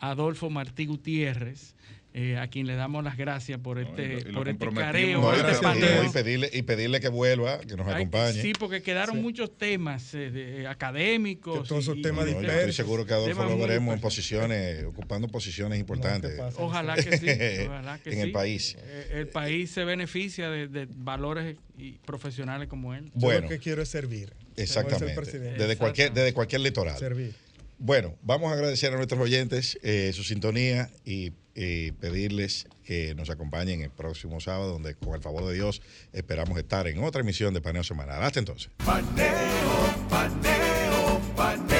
Adolfo Martí Gutiérrez eh, a quien le damos las gracias por este, por este careo, este y, pedirle, y pedirle que vuelva, que nos acompañe. Sí, porque quedaron muchos temas eh, eh, académicos. todos esos temas no, Estoy seguro que Adolfo lo veremos en posiciones, ocupando posiciones importantes. ojalá que sí. Ojalá que en el país. el país se beneficia de, valores y profesionales como él. Bueno, Yo lo que quiero es servir. Exactamente. Desde cualquier, desde cualquier litoral. Servir. Bueno, vamos a agradecer a nuestros oyentes su sintonía y pedirles que nos acompañen el próximo sábado, donde con el favor de Dios esperamos estar en otra emisión de Paneo Semanal. Hasta entonces. Paneo, paneo.